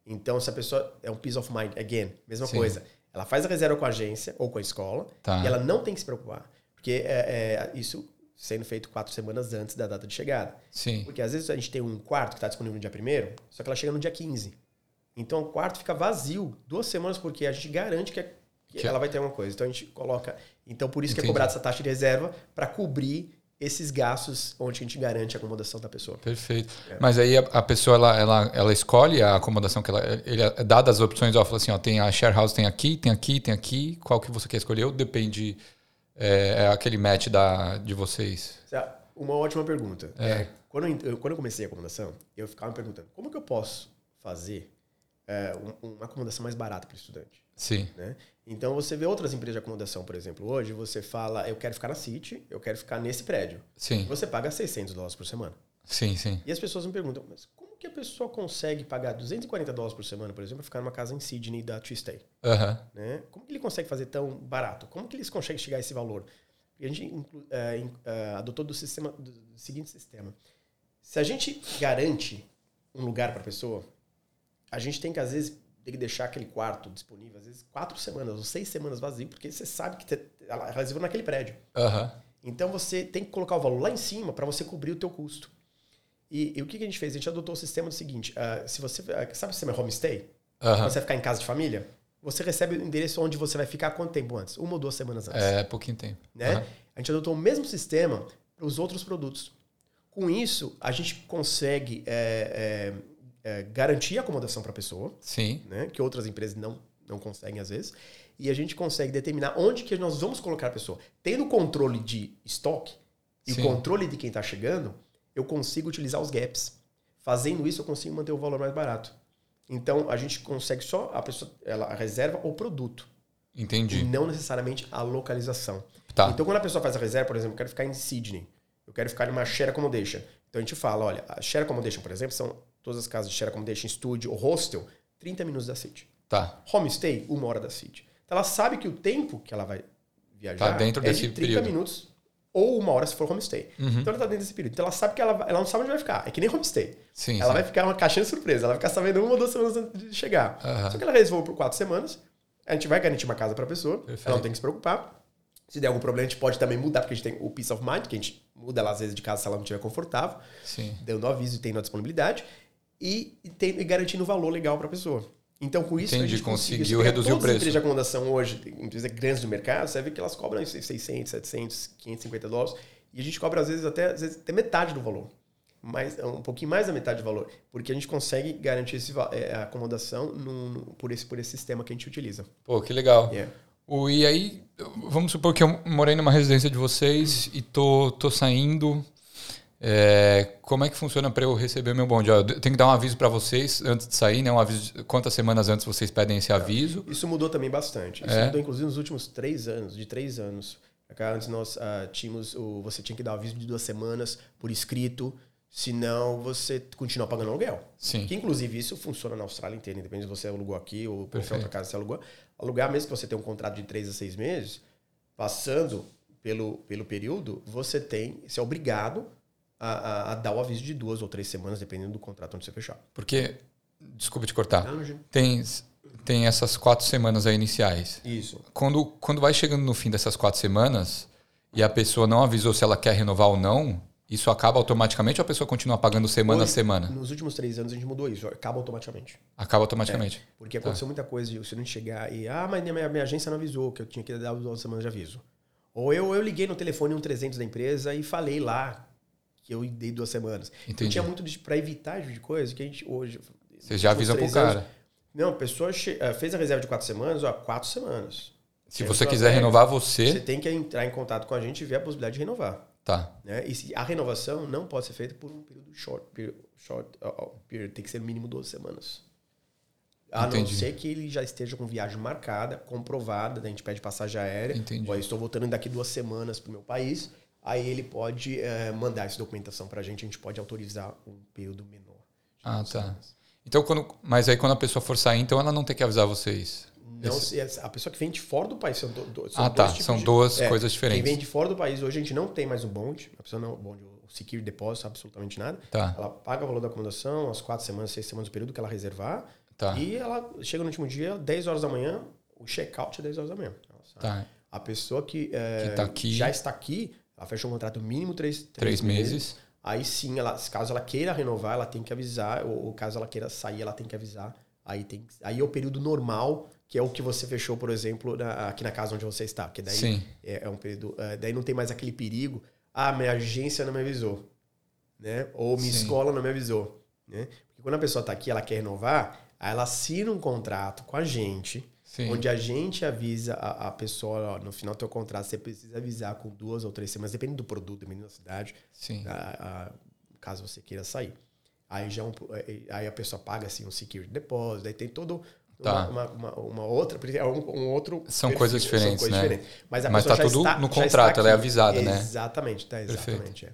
Então, se a pessoa é um peace of mind, again, mesma Sim. coisa. Ela faz a reserva com a agência ou com a escola tá. e ela não tem que se preocupar. Porque é, é, isso sendo feito quatro semanas antes da data de chegada. Sim. Porque às vezes a gente tem um quarto que está disponível no dia primeiro, só que ela chega no dia 15. Então o quarto fica vazio duas semanas porque a gente garante que, é, que, que ela vai ter uma coisa. Então a gente coloca. Então por isso Entendi. que é cobrada essa taxa de reserva para cobrir esses gastos onde a gente garante a acomodação da pessoa. Perfeito. É. Mas aí a, a, pessoa ela, ela, ela escolhe a acomodação que ela ele é dada as opções, ó, fala assim, ó, tem a share house tem aqui, tem aqui, tem aqui, qual que você quer escolher? Ou depende é, é aquele match da de vocês? Uma ótima pergunta. É. é quando, eu, quando eu comecei a acomodação, eu ficava me perguntando, como que eu posso fazer é, uma acomodação mais barata para o estudante? Sim. Né? Então você vê outras empresas de acomodação, por exemplo, hoje você fala, eu quero ficar na City, eu quero ficar nesse prédio. Sim. Você paga 600 dólares por semana. Sim, sim. E as pessoas me perguntam, mas como que a pessoa consegue pagar 240 dólares por semana, por exemplo, para ficar numa casa em Sydney da Twistay? Uhum. Né? Como que ele consegue fazer tão barato? Como que eles conseguem chegar a esse valor? E a gente uh, uh, adotou do, sistema, do seguinte sistema. Se a gente garante um lugar para a pessoa, a gente tem que, às vezes, tem que deixar aquele quarto disponível, às vezes, quatro semanas ou seis semanas vazio, porque você sabe que te, ela reservou naquele prédio. Uhum. Então você tem que colocar o valor lá em cima para você cobrir o teu custo. E, e, o que, que a gente fez? A gente adotou o sistema do seguinte: uh, se você. Uh, sabe o sistema homestay? Uhum. Você vai ficar em casa de família? Você recebe o endereço onde você vai ficar quanto tempo antes? Uma ou duas semanas antes. É, pouquinho tempo. Né? Uhum. A gente adotou o mesmo sistema para os outros produtos. Com isso, a gente consegue é, é, é, garantir a acomodação para a pessoa. Sim. Né? Que outras empresas não, não conseguem às vezes. E a gente consegue determinar onde que nós vamos colocar a pessoa. Tendo controle de estoque e Sim. controle de quem está chegando, eu consigo utilizar os gaps. Fazendo isso, eu consigo manter o valor mais barato. Então, a gente consegue só, a pessoa, ela reserva o produto. Entendi. E não necessariamente a localização. Tá. Então, quando a pessoa faz a reserva, por exemplo, eu quero ficar em Sydney, eu quero ficar em uma share accommodation. Então, a gente fala, olha, a share accommodation, por exemplo, são todas as casas de share accommodation, studio ou hostel, 30 minutos da City. Tá. Homestay, uma hora da City. Então, ela sabe que o tempo que ela vai viajar Tá dentro é desse de 30 período. minutos ou uma hora se for homestay. Uhum. Então, ela tá dentro desse período. Então, ela sabe que ela, ela não sabe onde vai ficar. É que nem homestay. Sim. Ela sim. vai ficar uma caixinha de surpresa. Ela vai ficar sabendo uma ou duas semanas antes de chegar. Aham. Só que ela reservou por quatro semanas. A gente vai garantir uma casa para a pessoa. Perfeito. Ela não tem que se preocupar. Se der algum problema, a gente pode também mudar, porque a gente tem o peace of mind, que a gente muda ela às vezes de casa se ela não estiver confortável, Sim. dando aviso e tendo a disponibilidade. E, tem, e garantindo valor legal para a pessoa. Então, com isso, Entendi, a gente conseguiu reduzir o todas as preço. empresas de acomodação hoje, empresas grandes do mercado, você vê que elas cobram 600, 700, 550 dólares. E a gente cobra, às vezes, até, às vezes, até metade do valor. Mais, um pouquinho mais da metade do valor. Porque a gente consegue garantir esse, é, a acomodação no- no- por, esse, por esse sistema que a gente utiliza. Pô, que legal. Yeah. O, e aí, vamos supor que eu morei numa residência de vocês e tô, tô saindo. É, como é que funciona para eu receber meu bonde? Ó, Eu tenho que dar um aviso para vocês antes de sair, né? Um aviso, de- quantas semanas antes vocês pedem esse aviso? Isso mudou também bastante. Isso É? mudou, inclusive, nos últimos três anos, de três anos. Antes nós ah, tínhamos o. Você tinha que dar um aviso de duas semanas por escrito, senão você continua pagando aluguel. Sim. Que inclusive isso funciona na Austrália inteira, independente se você alugou aqui ou qualquer outra casa você alugou. Alugar, mesmo que você tenha um contrato de três a seis meses, passando pelo, pelo período, você tem, você é obrigado a, a- a dar o aviso de duas ou três semanas, dependendo do contrato onde você fechar. Porque, desculpa te cortar, tem, tem essas quatro semanas aí iniciais. Isso. Quando, quando vai chegando no fim dessas quatro semanas e a pessoa não avisou se ela quer renovar ou não, isso acaba automaticamente ou a pessoa continua pagando semana a Hoje- semana? Nos últimos três anos a gente mudou isso, acaba automaticamente. Acaba automaticamente. Porque aconteceu muita coisa de o studente chegar e, ah, mas minha, minha agência não avisou que eu tinha que dar duas semanas de aviso. Ou eu, eu liguei no telefone 1300 da empresa e falei lá que eu dei duas semanas. Entendi. tinha muito pra evitar tipo de coisa que a gente hoje. Vocês já nos avisam pro três anos- cara. Não, a pessoa eh, fez a reserva de quatro semanas, ó, quatro semanas. Se você suas quiser regras. renovar Você você, tem que entrar em contato com a gente e ver a possibilidade de renovar. tá. Né? E se- a renovação não pode ser feita por um período short, period, short uh, period, tem que ser no mínimo 12 semanas. A Entendi. não ser que ele já esteja com viagem marcada, comprovada, daí a gente pede passagem aérea. Entendi. Ó, estou voltando daqui duas semanas para o meu país. Aí ele pode eh, mandar essa documentação para a gente, a gente pode autorizar um período menor. Ah, tá. Então, quando, mas aí quando a pessoa for sair, então ela não tem que avisar vocês. Não, se- a pessoa que vem de fora do país são, do, do- são Ah, tá. tipos São de- duas é, coisas Quem diferentes. vem de fora do país, hoje a gente não tem mais o bonde. A pessoa não, o bonde, o security deposit, absolutamente nada. Tá, Ela paga o valor da acomodação, as quatro semanas, seis semanas, o período que ela reservar. tá, E ela chega no último dia, 10 horas da manhã, o check-out é 10 horas da manhã. Tá. A pessoa que, é, Que tá aqui. já está aqui, ela fecha um contrato mínimo três, Três meses. Aí sim, ela, caso ela queira renovar, ela tem que avisar, ou, ou caso ela queira sair, ela tem que avisar. Aí, tem, aí é o período normal, que é o que você fechou, por exemplo, na- aqui na casa onde você está. Que daí é, é um período. é, daí não tem mais aquele perigo. Ah, minha agência não me avisou. Né? Ou minha Sim. escola não me avisou. Né? Porque quando a pessoa está aqui ela quer renovar, aí ela assina um contrato com a gente, Sim. onde a gente avisa a, a pessoa, ó, no final do teu contrato, você precisa avisar com duas ou três semanas, dependendo do produto, dependendo da cidade, a- a- caso você queira sair. Aí já é um- aí a pessoa paga assim um security deposit, aí tem todo Tá. uma, uma, uma outra é um, um outro São coisas diferentes, né? Mas, a Mas tá tudo está- no contrato, ela é avisada, né? Exatamente, tá, exatamente. é.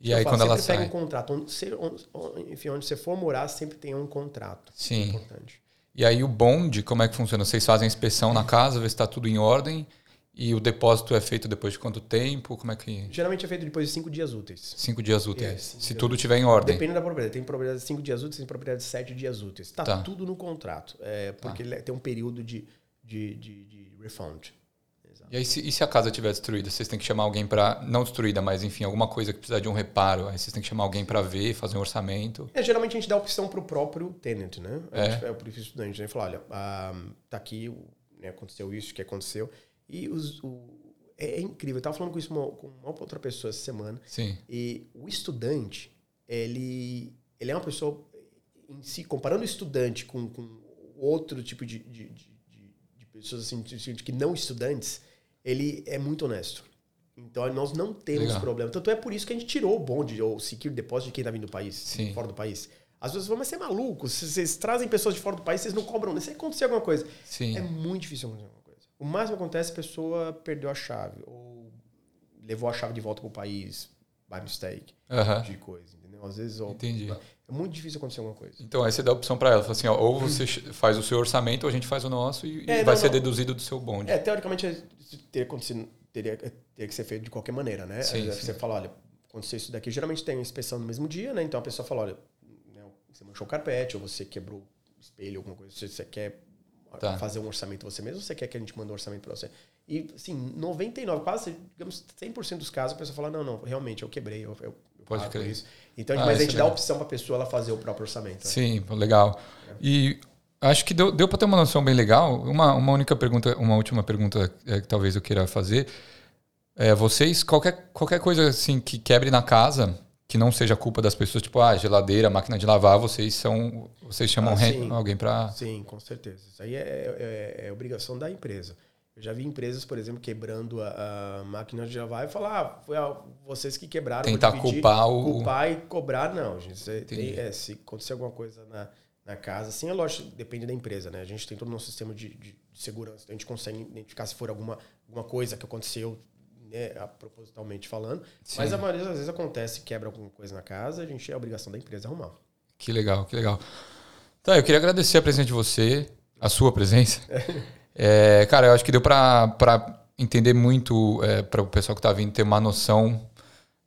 E Eu aí falo, quando ela sempre pega sai. um contrato, onde, onde- enfim, onde você for morar, sempre tem um contrato. Sim. Importante. E aí o bonde, como é que funciona? Vocês fazem a inspeção na casa, ver se está tudo em ordem e o depósito é feito depois de quanto tempo? Como é que... Geralmente é feito depois de cinco dias úteis. Cinco dias úteis. É, cinco se dias tudo tiver em ordem. Depende da propriedade. Tem propriedade de 5 dias úteis, tem propriedade de 7 dias úteis. Tá, Tá. tudo no contrato. É, porque ele tem um período de, de, de, de refund. E aí, se, e se a casa estiver destruída? Vocês têm que chamar alguém para. Não destruída, mas enfim, alguma coisa que precisa de um reparo. Aí vocês têm que chamar alguém para ver, fazer um orçamento. É, geralmente a gente dá opção pro próprio tenant, né? A É. gente, é o perfil estudante, né? Fala, olha, ah, tá aqui, o- né, aconteceu isso, que aconteceu. E os, o, é, é incrível. Eu tava falando com isso uma- com uma outra pessoa essa semana. Sim. E o estudante, ele, ele é uma pessoa em si, comparando o estudante com, com outro tipo de, de, de, de- pessoas assim, que não estudantes, ele é muito honesto. Então nós não temos Legal. problema. Tanto é por isso que a gente tirou o bonde ou o secure deposit de quem está vindo do país, Sim. fora do país. As pessoas falam, mas você é maluco? Vocês trazem pessoas de fora do país, vocês não cobram. Se acontecer alguma coisa, Sim. é muito difícil acontecer alguma coisa. O máximo que acontece é a pessoa perdeu a chave ou levou a chave de volta para o país by mistake, Aham. de coisa, entendeu? Às vezes ó, Entendi. É muito difícil acontecer alguma coisa. Então aí você dá a opção para ela, fala assim, ó, ou você faz o seu orçamento ou a gente faz o nosso e, É, vai não, ser não. deduzido do seu bonde. É, teoricamente isso teria acontecido, teria, teria que ser feito de qualquer maneira, né? Sim, É, sim. Você fala, olha, aconteceu isso daqui, geralmente tem uma inspeção no mesmo dia, né? Então a pessoa fala, olha, né, você manchou o carpete, ou você quebrou o espelho, alguma coisa, se você quer Tá. fazer um orçamento você mesmo, ou você quer que a gente mande um orçamento para você? E, assim, 99, quase, digamos, 100% dos casos, a pessoa fala, não, não, realmente, eu quebrei, eu, eu Pode pago crer. isso. Então, Ah, mas a gente dá a opção para a pessoa ela fazer o próprio orçamento. né? Sim, legal. E acho que deu, deu para ter uma noção bem legal. Uma, uma única pergunta, uma última pergunta é, que talvez eu queira fazer. É, vocês, qualquer, qualquer coisa assim que quebre na casa, que não seja culpa das pessoas, tipo, ah, geladeira, máquina de lavar, vocês são. Vocês chamam Ah, alguém para. Sim, com certeza. Isso aí é, é- é obrigação da empresa. Eu já vi empresas, por exemplo, quebrando a, a máquina de lavar e falar, ah, foi a- vocês que quebraram. Tentar dividir, culpar o- Culpar e cobrar, não, gente. Você tem- Entendi. é, se acontecer alguma coisa na, na casa, sim, é lógico, depende da empresa, né? A gente tem todo o nosso sistema de, de- de segurança. então A gente consegue identificar se for alguma, alguma coisa que aconteceu, né, a- propositalmente falando. Mas Sim. a maioria das vezes acontece, quebra alguma coisa na casa, a gente é obrigação da empresa arrumar. Que legal, que legal. Tá, eu queria agradecer a presença de você, a sua presença. É, cara, eu acho que deu para entender muito, para o pessoal que está vindo ter uma noção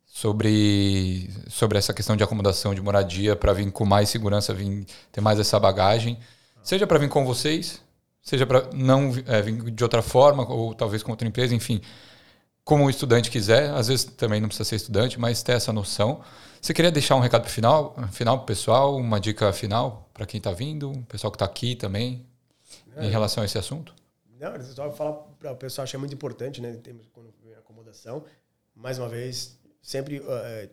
sobre, sobre essa questão de acomodação, de moradia, para vir com mais segurança, vir ter mais essa bagagem. Seja para vir com vocês, seja para não é, vir de outra forma, ou talvez com outra empresa, enfim. Como o estudante quiser, às vezes também não precisa ser estudante, mas ter essa noção. Você queria deixar um recado final, final pro pessoal, uma dica final para quem está vindo, o pessoal que está aqui também, em relação a esse assunto? Não, eu só falar para o pessoal, acho que é muito importante, né? a acomodação. Mais uma vez, sempre uh,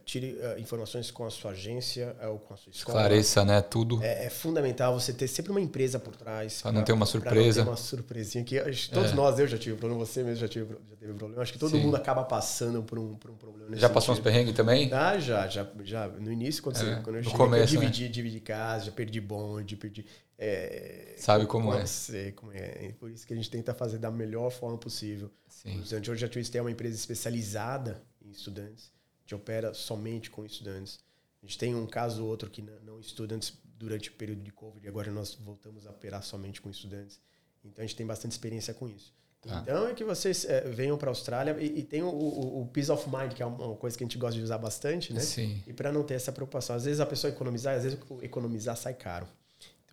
tire uh, informações com a sua agência uh, ou com a sua escola. Esclareça, né? Tudo. É, é fundamental você ter sempre uma empresa por trás. Pra não ter uma surpresa. não ter uma surpresinha que todos É. nós, eu já tive problema, você mesmo já, tive, já teve problema. Acho que todo Sim. mundo acaba passando por um, por um problema Já passou uns sentido. perrengues também? Ah, já, já, já. No início, quando, É, você, quando eu no cheguei, começo, eu né? dividi, dividi casa, já perdi bonde, perdi. É, Sabe como é. Sei como é. E Por isso que a gente tenta fazer da melhor forma possível. Sim. O hoje já tem uma empresa especializada em estudantes. A gente opera somente com estudantes. A gente tem um caso ou outro que não, estudantes durante o período de Covid. Agora nós voltamos a operar somente com estudantes. Então a gente tem bastante experiência com isso. Tá. Então é que vocês é, venham para a Austrália e, e tem o, o, o peace of mind, que é uma coisa que a gente gosta de usar bastante, né? Sim. E para não ter essa preocupação. Às vezes a pessoa economizar, às vezes economizar sai caro.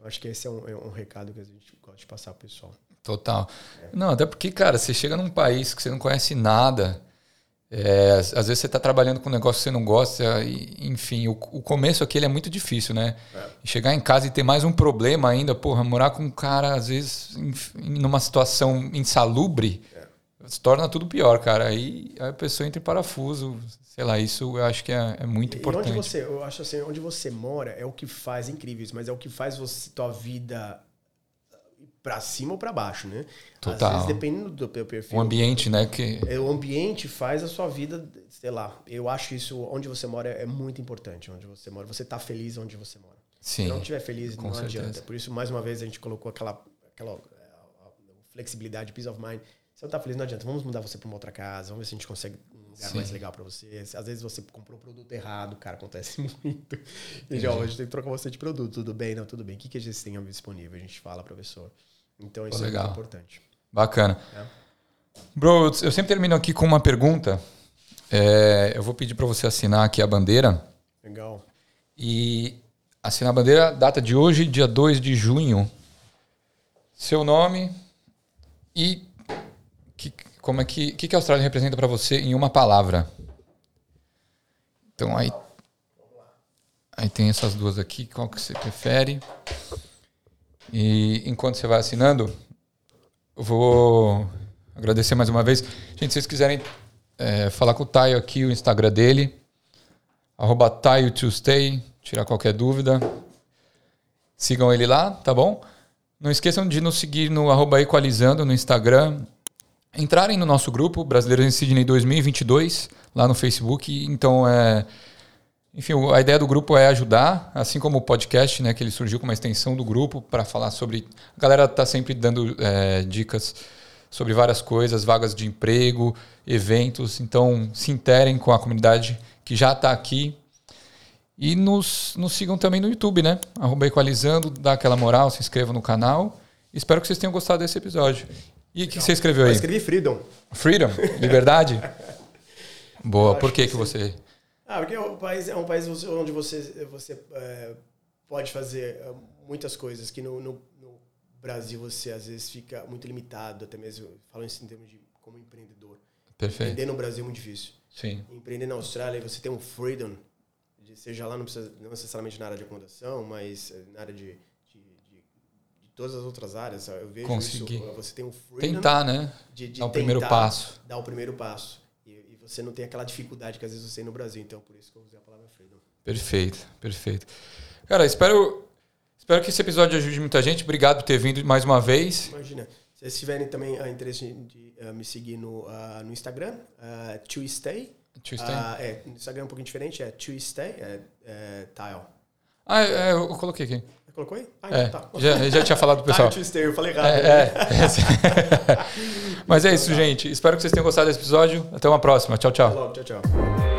Acho que esse é um, é um recado que a gente gosta de passar pro pessoal. Total. Não, até porque, cara, você chega num país que você não conhece nada. é, às às vezes você está trabalhando com um negócio que você não gosta, e, enfim, o, o começo aqui ele é muito difícil, né? E chegar em casa e ter mais um problema ainda, porra, morar com um cara, às vezes, em, numa situação insalubre, se torna tudo pior, cara. Aí a pessoa entra em parafuso, sei lá, isso eu acho que é, é muito E importante. onde você, eu acho assim, onde você mora é o que faz incrível isso, mas é o que faz você tua vida para cima ou para baixo, né? Total. Às vezes dependendo do teu perfil. O ambiente, né? Que, é, o ambiente faz a sua vida, sei lá. Eu acho isso onde você mora é muito importante, onde você mora. Você tá feliz onde você mora. sim. Se não estiver feliz, não certeza. adianta. Por isso, mais uma vez, a gente colocou aquela, aquela a flexibilidade, peace of mind. Se não tá feliz, não adianta. Vamos mudar você para uma outra casa, vamos ver se a gente consegue lugar Sim. mais legal para você. Às vezes você comprou o produto errado, cara, acontece muito. E já, gente tem que trocar você de produto. Tudo bem? Não, tudo bem. O que, que a gente tem disponível? A gente fala pessoa. Então, isso é muito importante. Bacana. É. Bro, eu sempre termino aqui com uma pergunta. É, eu vou pedir para você assinar aqui a bandeira. Legal. E assinar a bandeira, data de hoje, dia 2 de junho. Seu nome e que, como é que, que, que a Austrália representa para você em uma palavra. Então aí, aí tem essas duas aqui, qual que você prefere? E enquanto você vai assinando, eu vou agradecer mais uma vez. Gente, se vocês quiserem é, falar com o Taio aqui, o Instagram dele, arroba Tuesday, tirar qualquer dúvida. Sigam ele lá, tá bom? Não esqueçam de nos seguir no arroba Equalizando no Instagram. Entrarem no nosso grupo, Brasileiros em Sydney 2022, lá no Facebook. Então, é... Enfim, a ideia do grupo é ajudar, assim como o podcast, né, que ele surgiu como uma extensão do grupo para falar sobre. A galera tá sempre dando é, dicas sobre várias coisas, vagas de emprego, eventos. Então, se interem com a comunidade que já está aqui. E nos, nos sigam também no YouTube, né? Arroba Equalizando, dá aquela moral, se inscrevam no canal. Espero que vocês tenham gostado desse episódio. E o que, que você escreveu aí? Eu escrevi Freedom. Freedom? Liberdade? Boa. Por que, que, que você... Ah, porque é um país, é um país onde você, você é, pode fazer é, muitas coisas que no, no, no, Brasil você às vezes fica muito limitado, até mesmo falando isso em termos de como empreendedor. Perfeito. Empreender no Brasil é muito difícil. Sim. Empreender na Austrália, você tem um freedom, de, seja lá não, precisa, não necessariamente na área de acomodação, mas eh, na área de todas as outras áreas. Eu vejo Conseguir. isso, você tem um freedom. Tentar, né? De, de dar o primeiro passo. Dar o primeiro passo. E, e, você não tem aquela dificuldade que às vezes você tem no Brasil. Então, por isso que eu usei a palavra freedom. Perfeito, perfeito. Cara, espero Espero que esse episódio ajude muita gente. Obrigado por ter vindo mais uma vez. Imagina. Se vocês tiverem também a interesse de uh, me seguir no, uh, no Instagram, uh, Tuesday. Tuesday? Uh, é, no Instagram é um pouquinho diferente, é Tuesday, é, é Tile. Ah, é, eu coloquei aqui. Colocou aí? Ah, é, então tá. Já, já tinha falado pro pessoal. Tuesday, eu falei errado. É, é. Mas é isso, gente. Espero que vocês tenham gostado desse episódio. Até uma próxima. Tchau, tchau. Tchau, tchau.